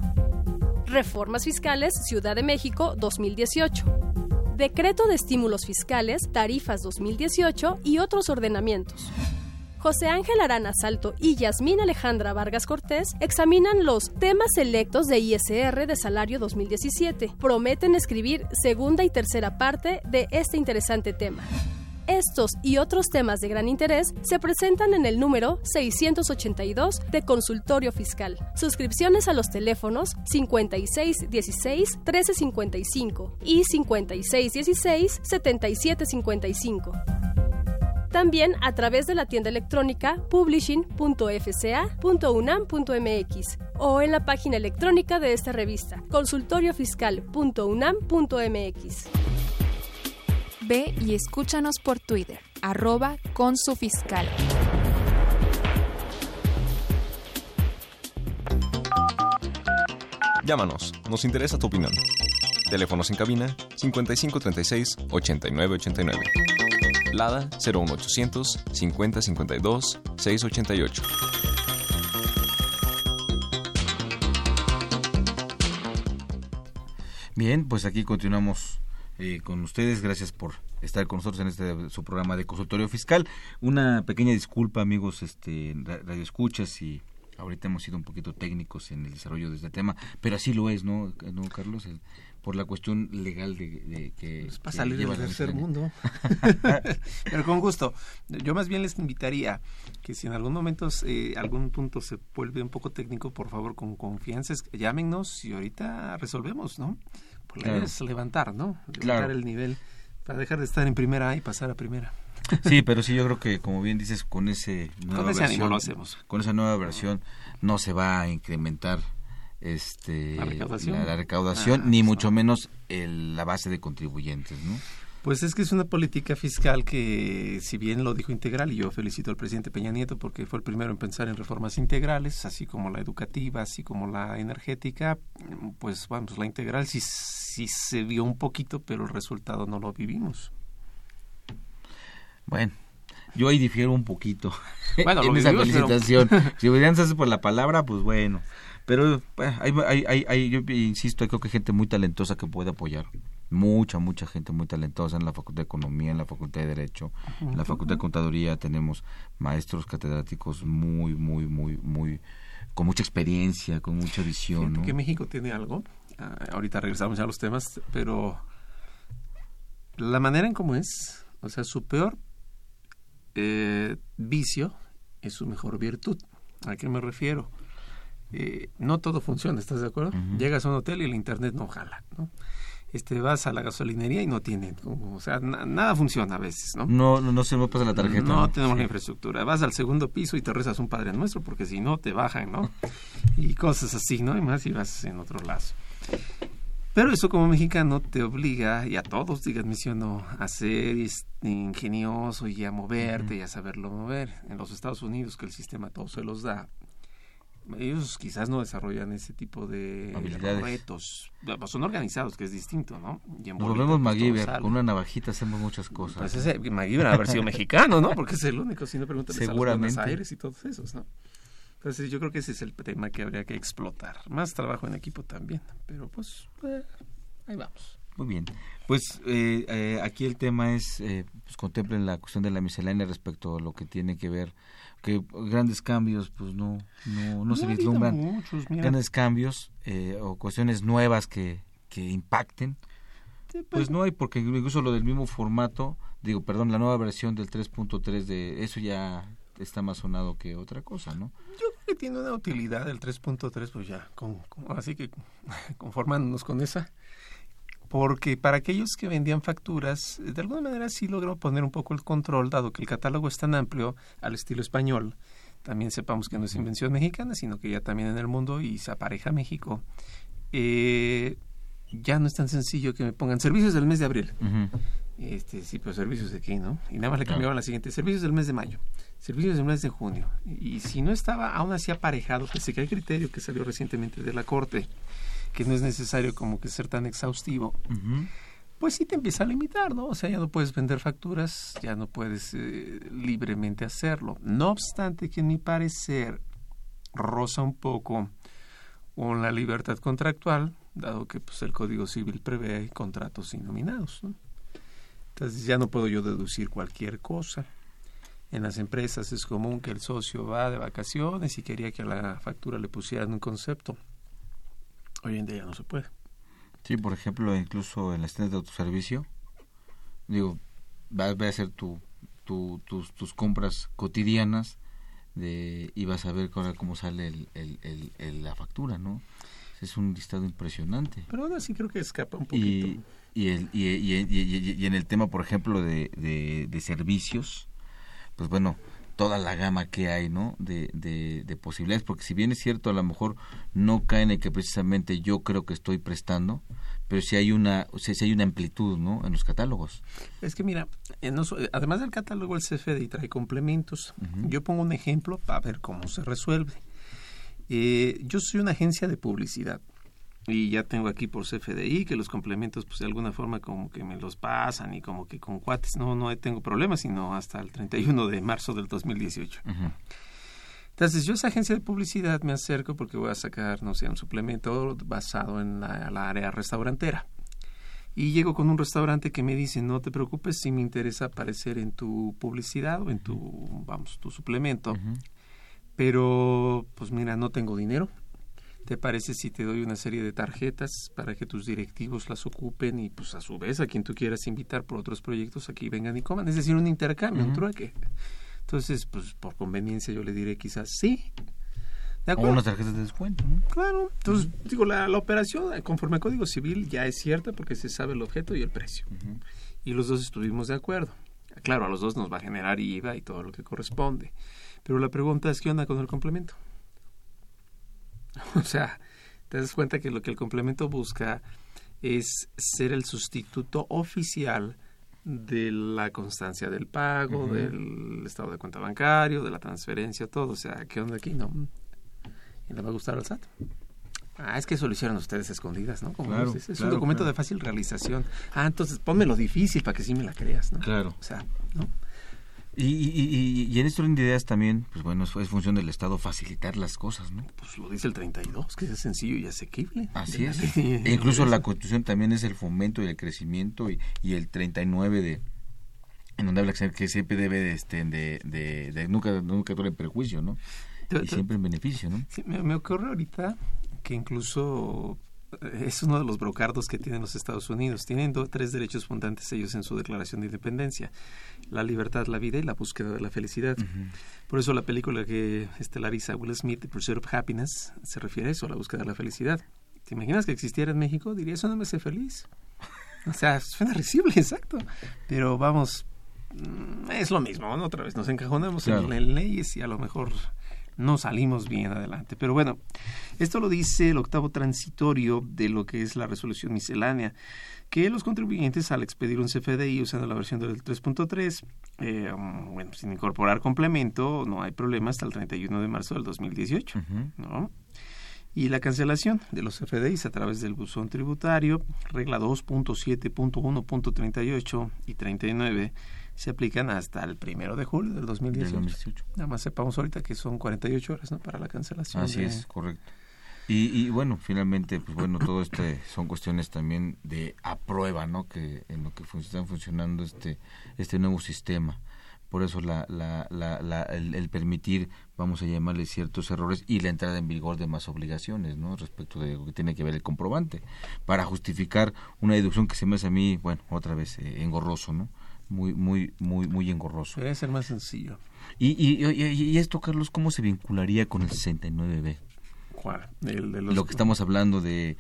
Reformas fiscales Ciudad de México 2018. Decreto de estímulos fiscales, tarifas 2018 y otros ordenamientos. José Ángel Arana Salto y Yasmín Alejandra Vargas Cortés examinan los temas selectos de ISR de salario 2017. Prometen escribir segunda y tercera parte de este interesante tema. Estos y otros temas de gran interés se presentan en el número 682 de Consultorio Fiscal. Suscripciones a los teléfonos 5616-1355 y 5616-7755. También a través de la tienda electrónica publishing.fca.unam.mx o en la página electrónica de esta revista, consultoriofiscal.unam.mx. Ve y escúchanos por Twitter, arroba con su fiscal. Llámanos, nos interesa tu opinión. Teléfonos en cabina 5536 8989. LADA 01800 5052 688. Bien, pues aquí continuamos eh, con ustedes. Gracias por estar con nosotros en este su programa de consultorio fiscal. Una pequeña disculpa, amigos, este radio escuchas y ahorita hemos sido un poquito técnicos en el desarrollo de este tema, pero así lo es, ¿no, ¿No Carlos? El, por la cuestión legal de, que... Pues para salir del tercer mundo. (laughs) Pero con gusto. Yo más bien les invitaría que si en algún momento, eh, algún punto se vuelve un poco técnico, por favor, con confianza, llámenos y ahorita resolvemos, ¿no? Por la es levantar, ¿no? Levantar el nivel para dejar de estar en primera A y pasar a primera. Sí, pero sí, yo creo que, como bien dices, con ese nueva con ese ánimo lo hacemos. Con esa nueva versión no se va a incrementar este la recaudación, ah, ni mucho menos la base de contribuyentes, ¿no? Pues es que es una política fiscal que, si bien lo dijo integral, y yo felicito al presidente Peña Nieto porque fue el primero en pensar en reformas integrales, así como la educativa, así como la energética, pues vamos, la integral sí, sí se vio un poquito, pero el resultado no lo vivimos. Bueno, yo ahí difiero un poquito bueno, (laughs) en esa felicitación. Si hubieran por la palabra, pues bueno. Pero hay, hay, hay, yo insisto, creo que hay gente muy talentosa que puede apoyar. Mucha, mucha gente muy talentosa en la Facultad de Economía, en la Facultad de Derecho, en la Facultad de Contaduría tenemos maestros catedráticos muy, muy, muy, muy, con mucha experiencia, con mucha visión. ¿no? que México tiene algo, ah, ahorita regresamos ya a los temas, pero la manera en cómo es, o sea, su peor eh, vicio es su mejor virtud. ¿A qué me refiero? Eh, no todo funciona, ¿estás de acuerdo? Llegas a un hotel y el internet no jala, ¿no? Este, vas a la gasolinería y no tienen, o sea, nada funciona a veces, ¿no? No, no, se me pasa la tarjeta. No, tenemos la infraestructura. Vas al segundo piso y te rezas un Padre Nuestro porque si no te bajan, ¿no? (laughs) Y cosas así, ¿no? Y más si vas en otro lazo. Pero eso como mexicano te obliga, y a todos, díganme si no, a ser ingenioso y a moverte y a saberlo mover. En los Estados Unidos, que el sistema todo se los da, ellos quizás no desarrollan ese tipo de retos. Pues son organizados, que es distinto, ¿no? Y Nos volvemos MacGyver, con una navajita hacemos muchas cosas. Pues ese MacGyver haber sido mexicano, ¿no? Porque es el único, si no preguntas a los Buenos Aires y todos esos, ¿no? Entonces yo creo que ese es el tema que habría que explotar. Más trabajo en equipo también, pero pues eh, ahí vamos. Muy bien. Pues eh, eh, aquí el tema es, pues contemplen la cuestión de la miscelánea respecto a lo que tiene que ver que grandes cambios pues no no, no, se vislumbran. grandes cambios eh, o cuestiones nuevas que, que impacten. Pues, pues no hay porque incluso lo del mismo formato digo perdón la nueva versión del 3.3 de eso ya está más sonado que otra cosa no yo creo que tiene una utilidad el 3.3 pues ya con, así que (laughs) conformándonos con esa porque para aquellos que vendían facturas, de alguna manera sí logró poner un poco el control, dado que el catálogo es tan amplio al estilo español. También sepamos que no es invención mexicana, sino que ya también en el mundo y se apareja México. Eh, ya no es tan sencillo que me pongan servicios del mes de abril. este, sí, pero servicios de aquí, ¿no? Y nada más le cambiaban la siguiente, servicios del mes de mayo, servicios del mes de junio. Y si no estaba aún así aparejado, pues que hay criterio que salió recientemente de la Corte que no es necesario como que ser tan exhaustivo, pues sí te empieza a limitar, ¿no? O sea, ya no puedes vender facturas, ya no puedes eh, libremente hacerlo. No obstante que en mi parecer roza un poco con la libertad contractual, dado que pues, el Código Civil prevé contratos innominados, ¿no? Entonces ya no puedo yo deducir cualquier cosa. En las empresas es común que el socio va de vacaciones y quería que a la factura le pusieran un concepto. Hoy en día ya no se puede. Sí, por ejemplo, incluso en las tiendas de autoservicio, digo, vas a hacer tu, tus, tus compras cotidianas de, y vas a ver cómo sale el, el, la factura, ¿no? Es un listado impresionante. Pero ahora sí creo que escapa un poquito. Y, el, y, y, en el tema, por ejemplo, de, de, de servicios, pues bueno, toda la gama que hay, ¿no? De, de, posibilidades, porque si bien es cierto, a lo mejor no cae en el que precisamente yo creo que estoy prestando, pero si hay una, si hay una amplitud, ¿no? En los catálogos. Es que mira, además del catálogo, el CFDI trae complementos. Yo pongo un ejemplo para ver cómo se resuelve. Eh, yo soy una agencia de publicidad y ya tengo aquí por CFDI que los complementos pues de alguna forma como que me los pasan y como que con cuates no no tengo problemas sino hasta el 31 de marzo del 2018. Entonces, yo a esa agencia de publicidad me acerco porque voy a sacar, no sé, un suplemento basado en la, la área restaurantera. Y llego con un restaurante que me dice, no te preocupes si me interesa aparecer en tu publicidad o en tu, vamos, tu suplemento. Pero, pues mira, no tengo dinero. ¿Te parece si te doy una serie de tarjetas para que tus directivos las ocupen y pues a su vez a quien tú quieras invitar por otros proyectos aquí vengan y coman? Es decir, un intercambio, un trueque. Entonces, pues por conveniencia yo le diré quizás sí. ¿De acuerdo? O unas tarjetas de descuento, ¿no? Claro. Entonces, digo, la, la, operación conforme al Código Civil ya es cierta porque se sabe el objeto y el precio. Y los dos estuvimos de acuerdo. Claro, a los dos nos va a generar IVA y todo lo que corresponde. Pero la pregunta es, ¿qué onda con el complemento? (laughs) O sea, te das cuenta que lo que el complemento busca es ser el sustituto oficial de la constancia del pago, del estado de cuenta bancario, de la transferencia, todo. O sea, ¿qué onda aquí? No. ¿Y le va a gustar al SAT? Ah, es que eso lo hicieron ustedes escondidas, ¿no? Como claro, es, claro, un documento claro. de fácil realización. Ah, entonces ponmelo difícil para que sí me la creas, ¿no? Claro. O sea, ¿no? Y, y, y, y en este orden de ideas también, pues bueno, es, es, función del Estado facilitar las cosas, ¿no? Pues lo dice el 32, que es sencillo y asequible. Así es. E incluso la Constitución también es el fomento y el crecimiento y, y el 39 de en donde habla que siempre debe de, este, de, de, de nunca nunca en perjuicio, ¿no? Y siempre en beneficio, ¿no? Sí, me, me ocurre ahorita que incluso es uno de los brocardos que tienen los Estados Unidos. Tienen dos, tres derechos fundantes ellos en su declaración de independencia. La libertad, la vida y la búsqueda de la felicidad. Uh -huh. Por eso la película que estelariza Will Smith, The Pursuit of Happiness, se refiere a eso, a la búsqueda de la felicidad. ¿Te imaginas que existiera en México? Diría, eso no me hace feliz. O sea, suena risible, (laughs) exacto. Pero vamos, es lo mismo, ¿no? Otra vez nos encajonamos claro. en, en leyes y a lo mejor no salimos bien adelante. Pero bueno, esto lo dice el octavo transitorio de lo que es la resolución miscelánea, que los contribuyentes al expedir un CFDI usando la versión del 3.3, eh, bueno, sin incorporar complemento, no hay problema hasta el 31 de marzo del 2018, uh -huh. ¿no? Y la cancelación de los CFDIs a través del buzón tributario, regla 2.7.1.38 y 39, se aplican hasta el primero de julio del 2018. 2018. Nada más sepamos ahorita que son 48 horas ¿no? para la cancelación. Así de... es, correcto. Y, y, bueno, finalmente, pues bueno, todo este son cuestiones también de aprueba, ¿no? Que en lo que fun están funcionando este este nuevo sistema. Por eso la, la, la, la el, el, permitir, vamos a llamarle ciertos errores y la entrada en vigor de más obligaciones, ¿no? Respecto de lo que tiene que ver el comprobante, para justificar una deducción que se me hace a mí, bueno, otra vez eh, engorroso, ¿no? Muy muy muy muy engorroso. Debe ser más sencillo. Y, y, y, y, esto, Carlos, ¿cómo se vincularía con el 69B? ¿Cuál? El de los... Lo que estamos hablando de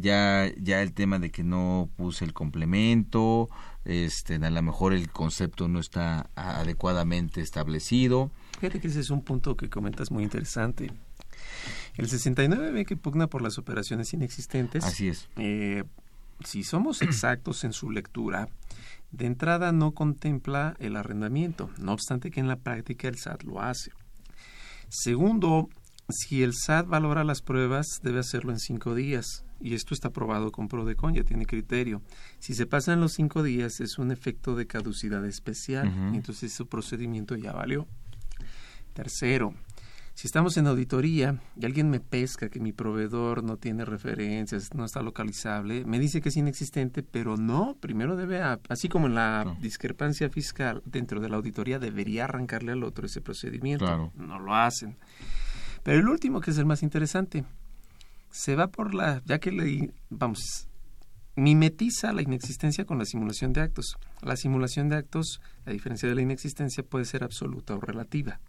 ya ya el tema de que no puse el complemento, este a lo mejor el concepto no está adecuadamente establecido. Fíjate que ese es un punto que comentas muy interesante. El 69B que pugna por las operaciones inexistentes. Así es. Eh, si somos exactos en su lectura, de entrada no contempla el arrendamiento, no obstante que en la práctica el SAT lo hace. Segundo, si el SAT valora las pruebas, debe hacerlo en cinco días. Y esto está aprobado con PRODECON, ya tiene criterio. Si se pasan los cinco días, es un efecto de caducidad especial. Uh -huh. Entonces, su procedimiento ya valió. Tercero, si estamos en auditoría y alguien me pesca que mi proveedor no tiene referencias, no está localizable, me dice que es inexistente, pero no, primero debe, así como en la discrepancia fiscal dentro de la auditoría, debería arrancarle al otro ese procedimiento. Claro. No lo hacen. Pero el último, que es el más interesante, se va por la, ya que le, vamos, mimetiza la inexistencia con la simulación de actos. La simulación de actos, a diferencia de la inexistencia, puede ser absoluta o relativa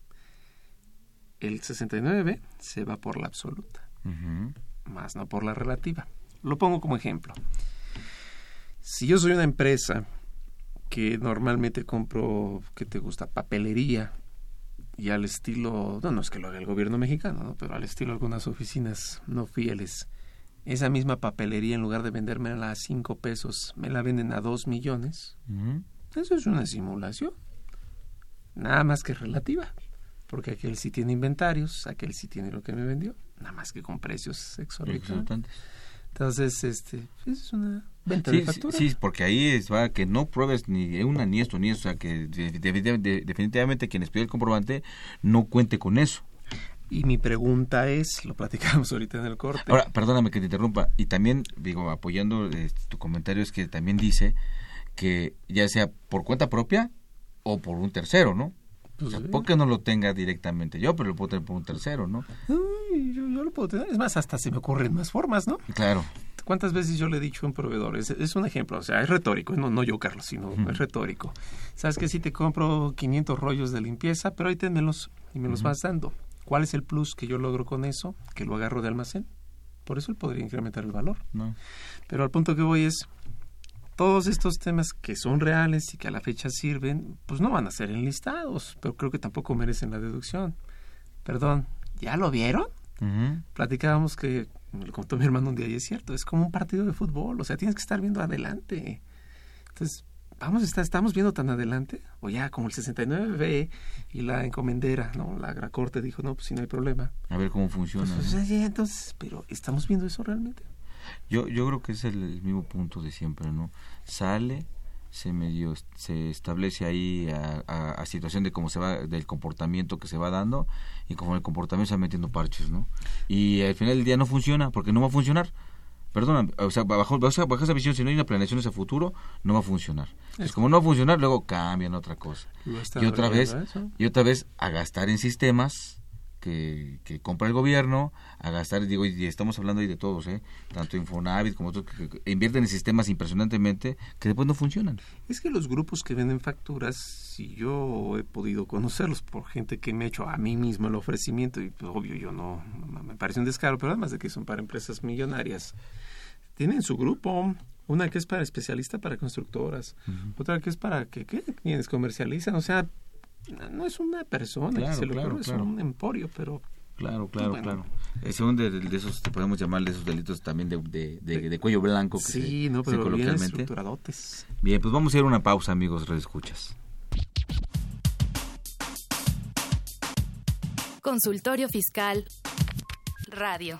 el 69 se va por la absoluta, uh -huh. más no por la relativa. Lo pongo como ejemplo. Si yo soy una empresa que normalmente compro, ¿qué te gusta? Papelería y al estilo, no, no es que lo haga el gobierno mexicano, ¿no? pero al estilo de algunas oficinas no fieles, esa misma papelería en lugar de vendérmela a 5 pesos, me la venden a 2 millones. Uh -huh. Eso es una simulación, nada más que relativa porque aquel sí tiene inventarios, aquel sí tiene lo que me vendió, nada más que con precios exorbitantes. Entonces, este, es una venta sí, de factura. Sí, porque ahí es va que no pruebes ni una ni esto ni eso, o sea que de, de, de, definitivamente quien expide el comprobante no cuente con eso. Y mi pregunta es, lo platicamos (laughs) ahorita en el corte. Ahora, perdóname que te interrumpa, y también, digo, apoyando eh, tu comentario, es que también dice que ya sea por cuenta propia o por un tercero, ¿no? O sea, ¿Por qué no lo tenga directamente yo, pero lo puedo tener por un tercero, ¿no? Uy, yo, yo lo puedo tener. Es más, hasta se me ocurren más formas, ¿no? Claro. ¿Cuántas veces yo le he dicho a un proveedor? Es, es un ejemplo, o sea, es retórico, no, no yo, Carlos, sino es retórico. ¿Sabes que Si te compro 500 rollos de limpieza, pero ahí ténmelos y me los vas dando. ¿Cuál es el plus que yo logro con eso? Que lo agarro de almacén. Por eso él podría incrementar el valor. No. Pero al punto que voy es, todos estos temas que son reales y que a la fecha sirven, pues no van a ser enlistados, pero creo que tampoco merecen la deducción. Perdón, ¿ya lo vieron? Platicábamos que, me lo contó mi hermano un día y es cierto, es como un partido de fútbol, o sea, tienes que estar viendo adelante. Entonces, vamos a estar, estamos viendo tan adelante, o ya como el 69B y la encomendera, ¿no? La Corte dijo, no, pues si no hay problema. A ver cómo funciona. Pues, ¿no? o sea, ya, entonces, pero ¿estamos viendo eso realmente? Yo, yo creo que es el, el mismo punto de siempre, ¿no? Sale, se medio se establece ahí a, a, a situación de cómo se va del comportamiento que se va dando y como el comportamiento se va metiendo parches no y al final del día no funciona porque no va a funcionar. Perdona o sea bajo, bajo, bajo esa visión si no hay una planeación hacia futuro no va a funcionar. Es como no va a funcionar luego cambian otra cosa. Y otra vez eso? y otra vez a gastar en sistemas que, que compra el gobierno a gastar, digo, y estamos hablando ahí de todos, ¿eh? tanto Infonavit como otros, que, que invierten en sistemas impresionantemente que después no funcionan. Es que los grupos que venden facturas, si yo he podido conocerlos por gente que me ha hecho a mí mismo el ofrecimiento, y pues, obvio yo no, me parece un descaro, pero además de que son para empresas millonarias, tienen su grupo, una que es para especialista para constructoras, uh -huh. otra que es para que, que quienes comercializan, o sea, no es una persona claro, que se lo claro, ocurre, claro. es un emporio, pero Claro, claro, bueno. claro. Es un de, de, esos, te podemos llamar de esos delitos también de, de, de, de cuello blanco que sí, se, no, pero se coloquialmente. estructuradotes. Bien, pues vamos a ir a una pausa, amigos, redescuchas. Consultorio Fiscal Radio.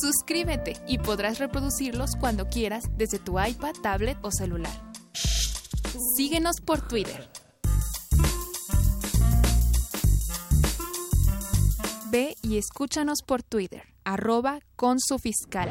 Suscríbete y podrás reproducirlos cuando quieras desde tu iPad, tablet o celular. Síguenos por Twitter. Ve y escúchanos por Twitter, arroba con su fiscal.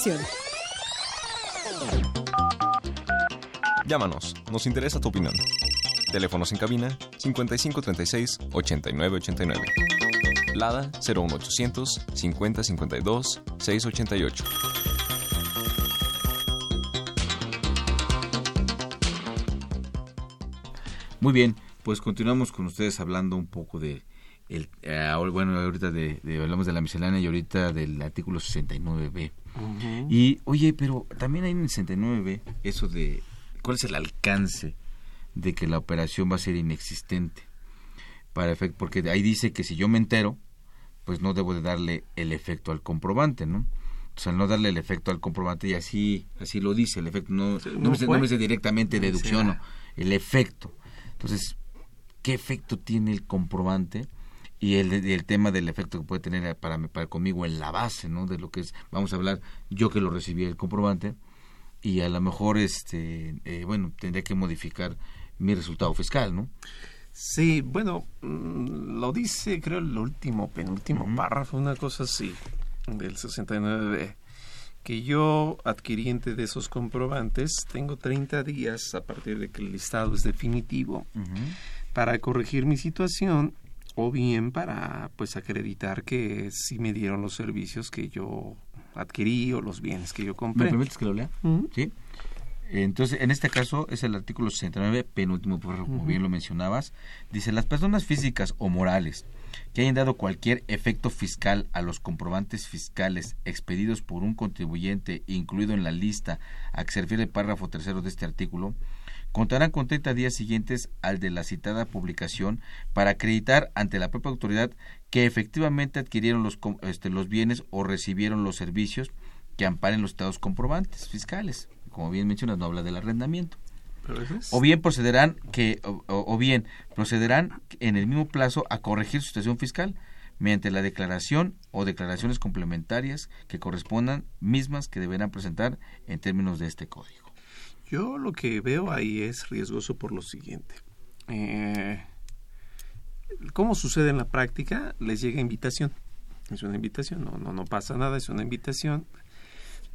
Llámanos, nos interesa tu opinión. Teléfonos en cabina 5536 8989. Lada 01800 5052 688. Muy bien, pues continuamos con ustedes hablando un poco de el, eh, bueno, ahorita de, de, hablamos de la miscelánea y ahorita del artículo 69B. Uh -huh. Y, oye, pero también hay en el 69B eso de cuál es el alcance de que la operación va a ser inexistente. Para efecto, porque ahí dice que si yo me entero, pues no debo de darle el efecto al comprobante, ¿no? O sea, no darle el efecto al comprobante y así así lo dice, el efecto no, no, no, me, dice, no me dice directamente deducción, no, el efecto. Entonces, ¿qué efecto tiene el comprobante? Y el, el tema del efecto que puede tener para, para conmigo en la base, ¿no? De lo que es, vamos a hablar, yo que lo recibí el comprobante y a lo mejor, este, eh, bueno, tendría que modificar mi resultado fiscal, ¿no? Sí, bueno, lo dice, creo, el último, penúltimo uh -huh. párrafo, una cosa así, del 69B, que yo, adquiriente de esos comprobantes, tengo 30 días a partir de que el listado es definitivo para corregir mi situación o bien para pues acreditar que sí me dieron los servicios que yo adquirí o los bienes que yo compré. ¿Me permites que lo lea? Sí. Entonces, en este caso es el artículo 69, penúltimo, como bien lo mencionabas. Dice, las personas físicas o morales que hayan dado cualquier efecto fiscal a los comprobantes fiscales expedidos por un contribuyente incluido en la lista a que se refiere el párrafo tercero de este artículo, contarán con 30 días siguientes al de la citada publicación para acreditar ante la propia autoridad que efectivamente adquirieron los, este, los bienes o recibieron los servicios que amparen los estados comprobantes fiscales. Como bien mencionas, no habla del arrendamiento. O bien procederán que o, bien procederán en el mismo plazo a corregir su situación fiscal mediante la declaración o declaraciones complementarias que correspondan mismas que deberán presentar en términos de este código. Yo lo que veo ahí es riesgoso por lo siguiente. Eh, ¿Cómo sucede en la práctica? Les llega invitación. Es una invitación, no, no, no pasa nada, es una invitación.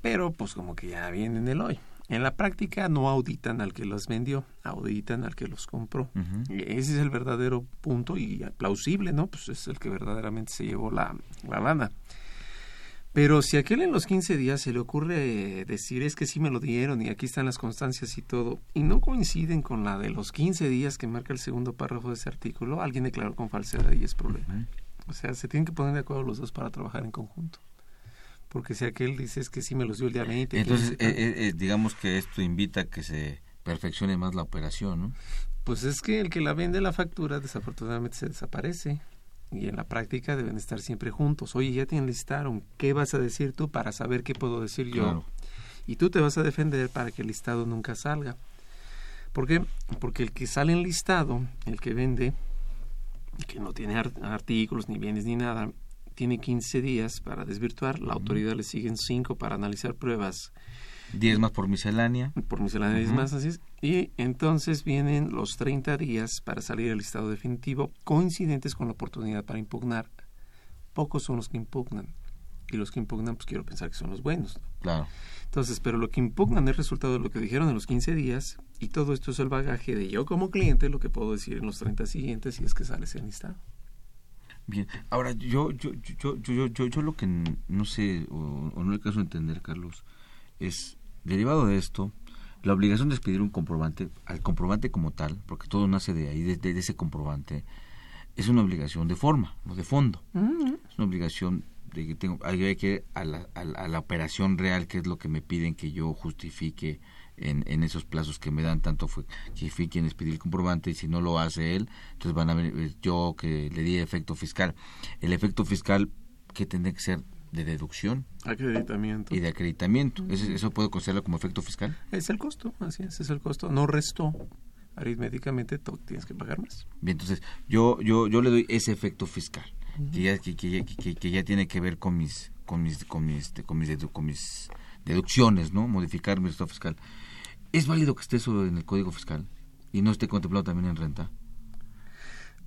Pero pues como que ya vienen el hoy. En la práctica no auditan al que los vendió, auditan al que los compró. Ese es el verdadero punto y plausible, ¿no? Pues es el que verdaderamente se llevó la, la lana. Pero si a aquel en los 15 días se le ocurre decir es que sí me lo dieron y aquí están las constancias y todo, y no coinciden con la de los 15 días que marca el segundo párrafo de ese artículo, alguien declaró con falsedad y es problema. O sea, se tienen que poner de acuerdo los dos para trabajar en conjunto porque si aquel dice es que sí me los dio el día 20. Entonces, eh, eh, eh, digamos que esto invita a que se perfeccione más la operación, ¿no? Pues es que el que la vende la factura desafortunadamente se desaparece y en la práctica deben estar siempre juntos. Oye, ya te enlistaron, ¿qué vas a decir tú para saber qué puedo decir yo? Y tú te vas a defender para que el listado nunca salga. ¿Por qué? Porque el que sale enlistado, el que vende, que no tiene artículos, ni bienes, ni nada, tiene 15 días para desvirtuar, la autoridad le siguen 5 para analizar pruebas. 10 más por miscelánea. Por miscelánea 10 más, así es. Y entonces vienen los 30 días para salir al listado definitivo, coincidentes con la oportunidad para impugnar. Pocos son los que impugnan. Y los que impugnan, pues quiero pensar que son los buenos. Claro. Entonces, pero lo que impugnan es resultado de lo que dijeron en los 15 días, y todo esto es el bagaje de yo como cliente, lo que puedo decir en los 30 siguientes, si es que sale ese listado. Bien, ahora yo yo yo yo yo, yo, lo que no sé o, no le caso entender, Carlos, es derivado de esto la obligación de expedir un comprobante al comprobante como tal, porque todo nace de ahí, de, ese comprobante, es una obligación de forma, no de fondo. Es una obligación de que tengo, hay que a la, a la operación real, que es lo que me piden que yo justifique en, en esos plazos que me dan, tanto fue que fui quien les pedí el comprobante y si no lo hace él, entonces van a ver eh, yo que le di efecto fiscal. El efecto fiscal que tendría que ser de deducción acreditamiento. y de acreditamiento. ¿Eso, eso puedo considerarlo como efecto fiscal es el costo así es es el costo. No restó aritméticamente tú tienes que pagar más. Bien entonces yo yo yo le doy ese efecto fiscal que, ya, que, que, que, ya tiene que ver con mis con mis con mis este, con mis, con mis deducciones no modificar mi estado fiscal. ¿Es válido que esté eso en el Código Fiscal y no esté contemplado también en renta?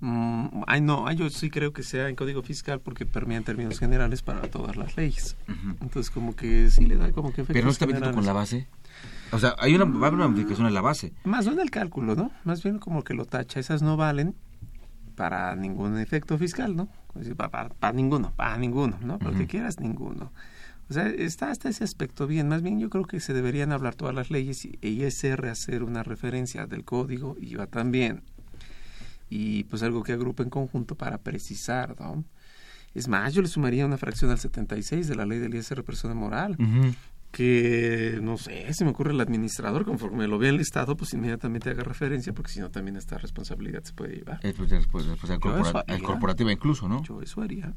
Mm, ay, no, yo sí creo que sea en Código Fiscal porque permea en términos generales para todas las leyes. Entonces, como que sí le da como que Pero no está viendo con la base. O sea, hay una, va a haber una modificación en la base. Más no en el cálculo, ¿no? Más bien como que lo tacha. Esas no valen para ningún efecto fiscal, ¿no? Para, para, ninguno, para ninguno, ¿no? Para que quieras, ninguno. O sea, está hasta ese aspecto bien. Más bien yo creo que se deberían hablar todas las leyes y ISR hacer una referencia del código, y va también. Y pues algo que agrupe en conjunto para precisar, ¿no? Es más, yo le sumaría una fracción al 76 de la ley del ISR persona moral. Que, no sé, se me ocurre el administrador, conforme lo vea listado, pues inmediatamente haga referencia, porque si no también esta responsabilidad se puede llevar. Es responsabilidad corporativa incluso, ¿no? Yo eso haría.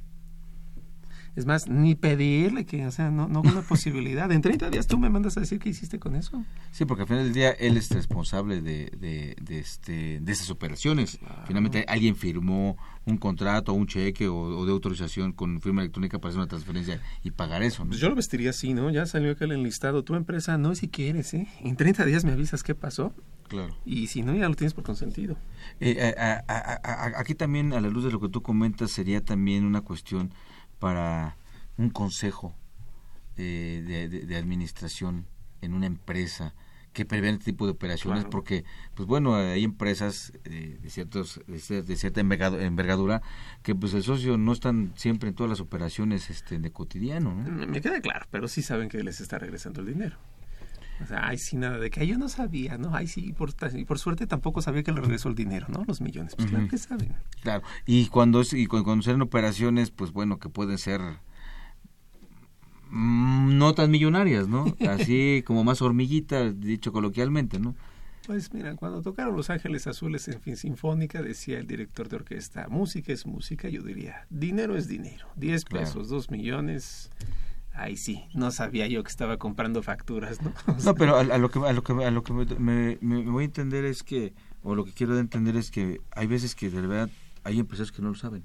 Es más, ni pedirle que, o sea, no, no una (laughs) posibilidad. En 30 días tú me mandas a decir qué hiciste con eso. Sí, porque al final del día él es responsable de, de, de este, de esas operaciones. Finalmente alguien firmó un contrato, un cheque o, de autorización con firma electrónica para hacer una transferencia y pagar eso. Pues yo lo vestiría así, ¿no? Ya salió aquel enlistado. Tu empresa, no si quieres, ¿eh? En 30 días me avisas qué pasó. Claro. Y si no, ya lo tienes por consentido. Eh, aquí también, a la luz de lo que tú comentas, sería también una cuestión para un consejo eh, de, administración en una empresa que prevén este tipo de operaciones porque pues bueno hay empresas eh, de ciertos de, cierta envergadura que pues el socio no están siempre en todas las operaciones este de cotidiano me queda claro pero sí saben que les está regresando el dinero o sea, ay, sí, nada de que yo no sabía, ¿no? Ay, sí, y por, y por suerte tampoco sabía que le regresó el dinero, ¿no? Los millones, pues claro que saben. Claro, y cuando, es, y cuando, cuando operaciones, pues bueno, que pueden ser mm, no tan millonarias, ¿no? Así (laughs) como más hormiguitas, dicho coloquialmente, ¿no? Pues mira, cuando tocaron Los Ángeles Azules en fin sinfónica, decía el director de orquesta, música es música, yo diría, dinero es dinero, 10 pesos, 2 millones, Ay, sí, no sabía yo que estaba comprando facturas, ¿no? (laughs) no, pero a, lo que, a lo que, a lo que me, voy a entender es que, o lo que quiero entender es que hay veces que de verdad hay empresarios que no lo saben.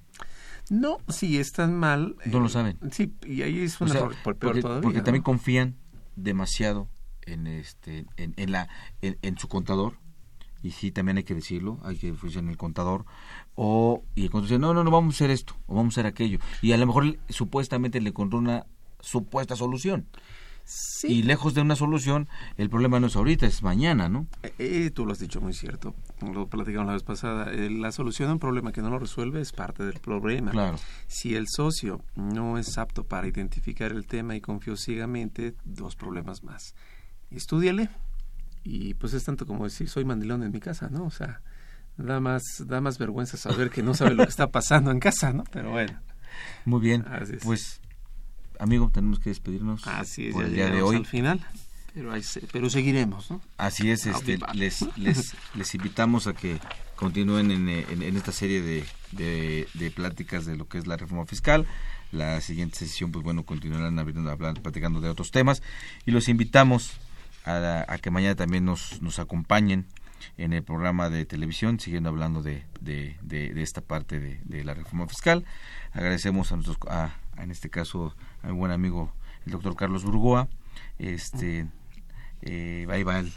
No, si están mal. No lo eh, saben. Sí, y ahí es un error peor porque, todavía. Porque también confían demasiado en este en, en la en, su contador y sí también hay que decirlo hay que confiar en el contador o y el contador dice no no no vamos a hacer esto o vamos a hacer aquello y a lo mejor supuestamente le encontró una supuesta solución. Y lejos de una solución, el problema no es ahorita, es mañana, ¿no? Eh, eh, tú lo has dicho muy cierto, lo platicamos la vez pasada. Eh, la solución a un problema que no lo resuelve es parte del problema. Claro. Si el socio no es apto para identificar el tema y confió ciegamente, dos problemas más. Estudiale y pues es tanto como decir, soy mandilón en mi casa, ¿no? O sea, da más, da más vergüenza saber que no sabe lo que está pasando en casa, ¿no? Pero bueno. Muy bien, pues amigo, tenemos que despedirnos Así es, por el día de hoy. Al final, pero, pero seguiremos, ¿no? Así es, este, les, les, (laughs) les invitamos a que continúen en, en, esta serie de, de, pláticas de lo que es la reforma fiscal. La siguiente sesión, pues bueno, continuarán hablando, platicando de otros temas y los invitamos a, a, que mañana también nos, nos acompañen en el programa de televisión, siguiendo hablando de, de, de esta parte de, la reforma fiscal. Agradecemos a nuestros, a, en este caso, mi buen amigo el doctor Carlos Burgoa. Este, eh, ahí va el,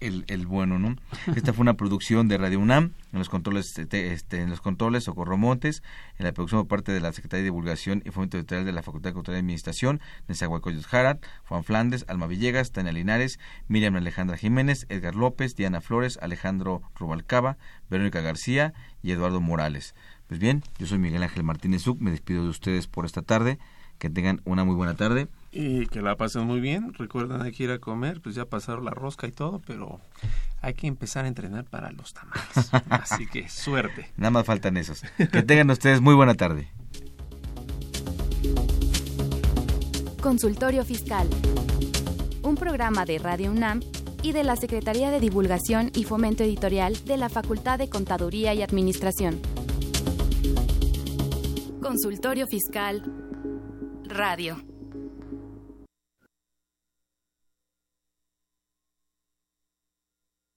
el, el, bueno, ¿no? Esta fue una producción de Radio UNAM, en los controles, este, este, en los controles Socorro Montes, en la producción por parte de la Secretaría de Divulgación y Fomento Editorial de la Facultad de Cultura y Administración, Nezahualcóyotl Jarat, Juan Flandes, Alma Villegas, Tania Linares, Miriam Alejandra Jiménez, Edgar López, Diana Flores, Alejandro Rubalcaba, Verónica García y Eduardo Morales. Pues bien, yo soy Miguel Ángel Martínez Zuc, me despido de ustedes por esta tarde, que tengan una muy buena tarde. Y que la pasen muy bien, recuerden hay que ir a comer, pues ya pasaron la rosca y todo, pero hay que empezar a entrenar para los tamales. (laughs) Así que suerte. Nada más faltan esos. Que tengan ustedes muy buena tarde. Consultorio Fiscal. Un programa de Radio UNAM y de la Secretaría de Divulgación y Fomento Editorial de la Facultad de Contaduría y Administración. Consultorio Fiscal Radio.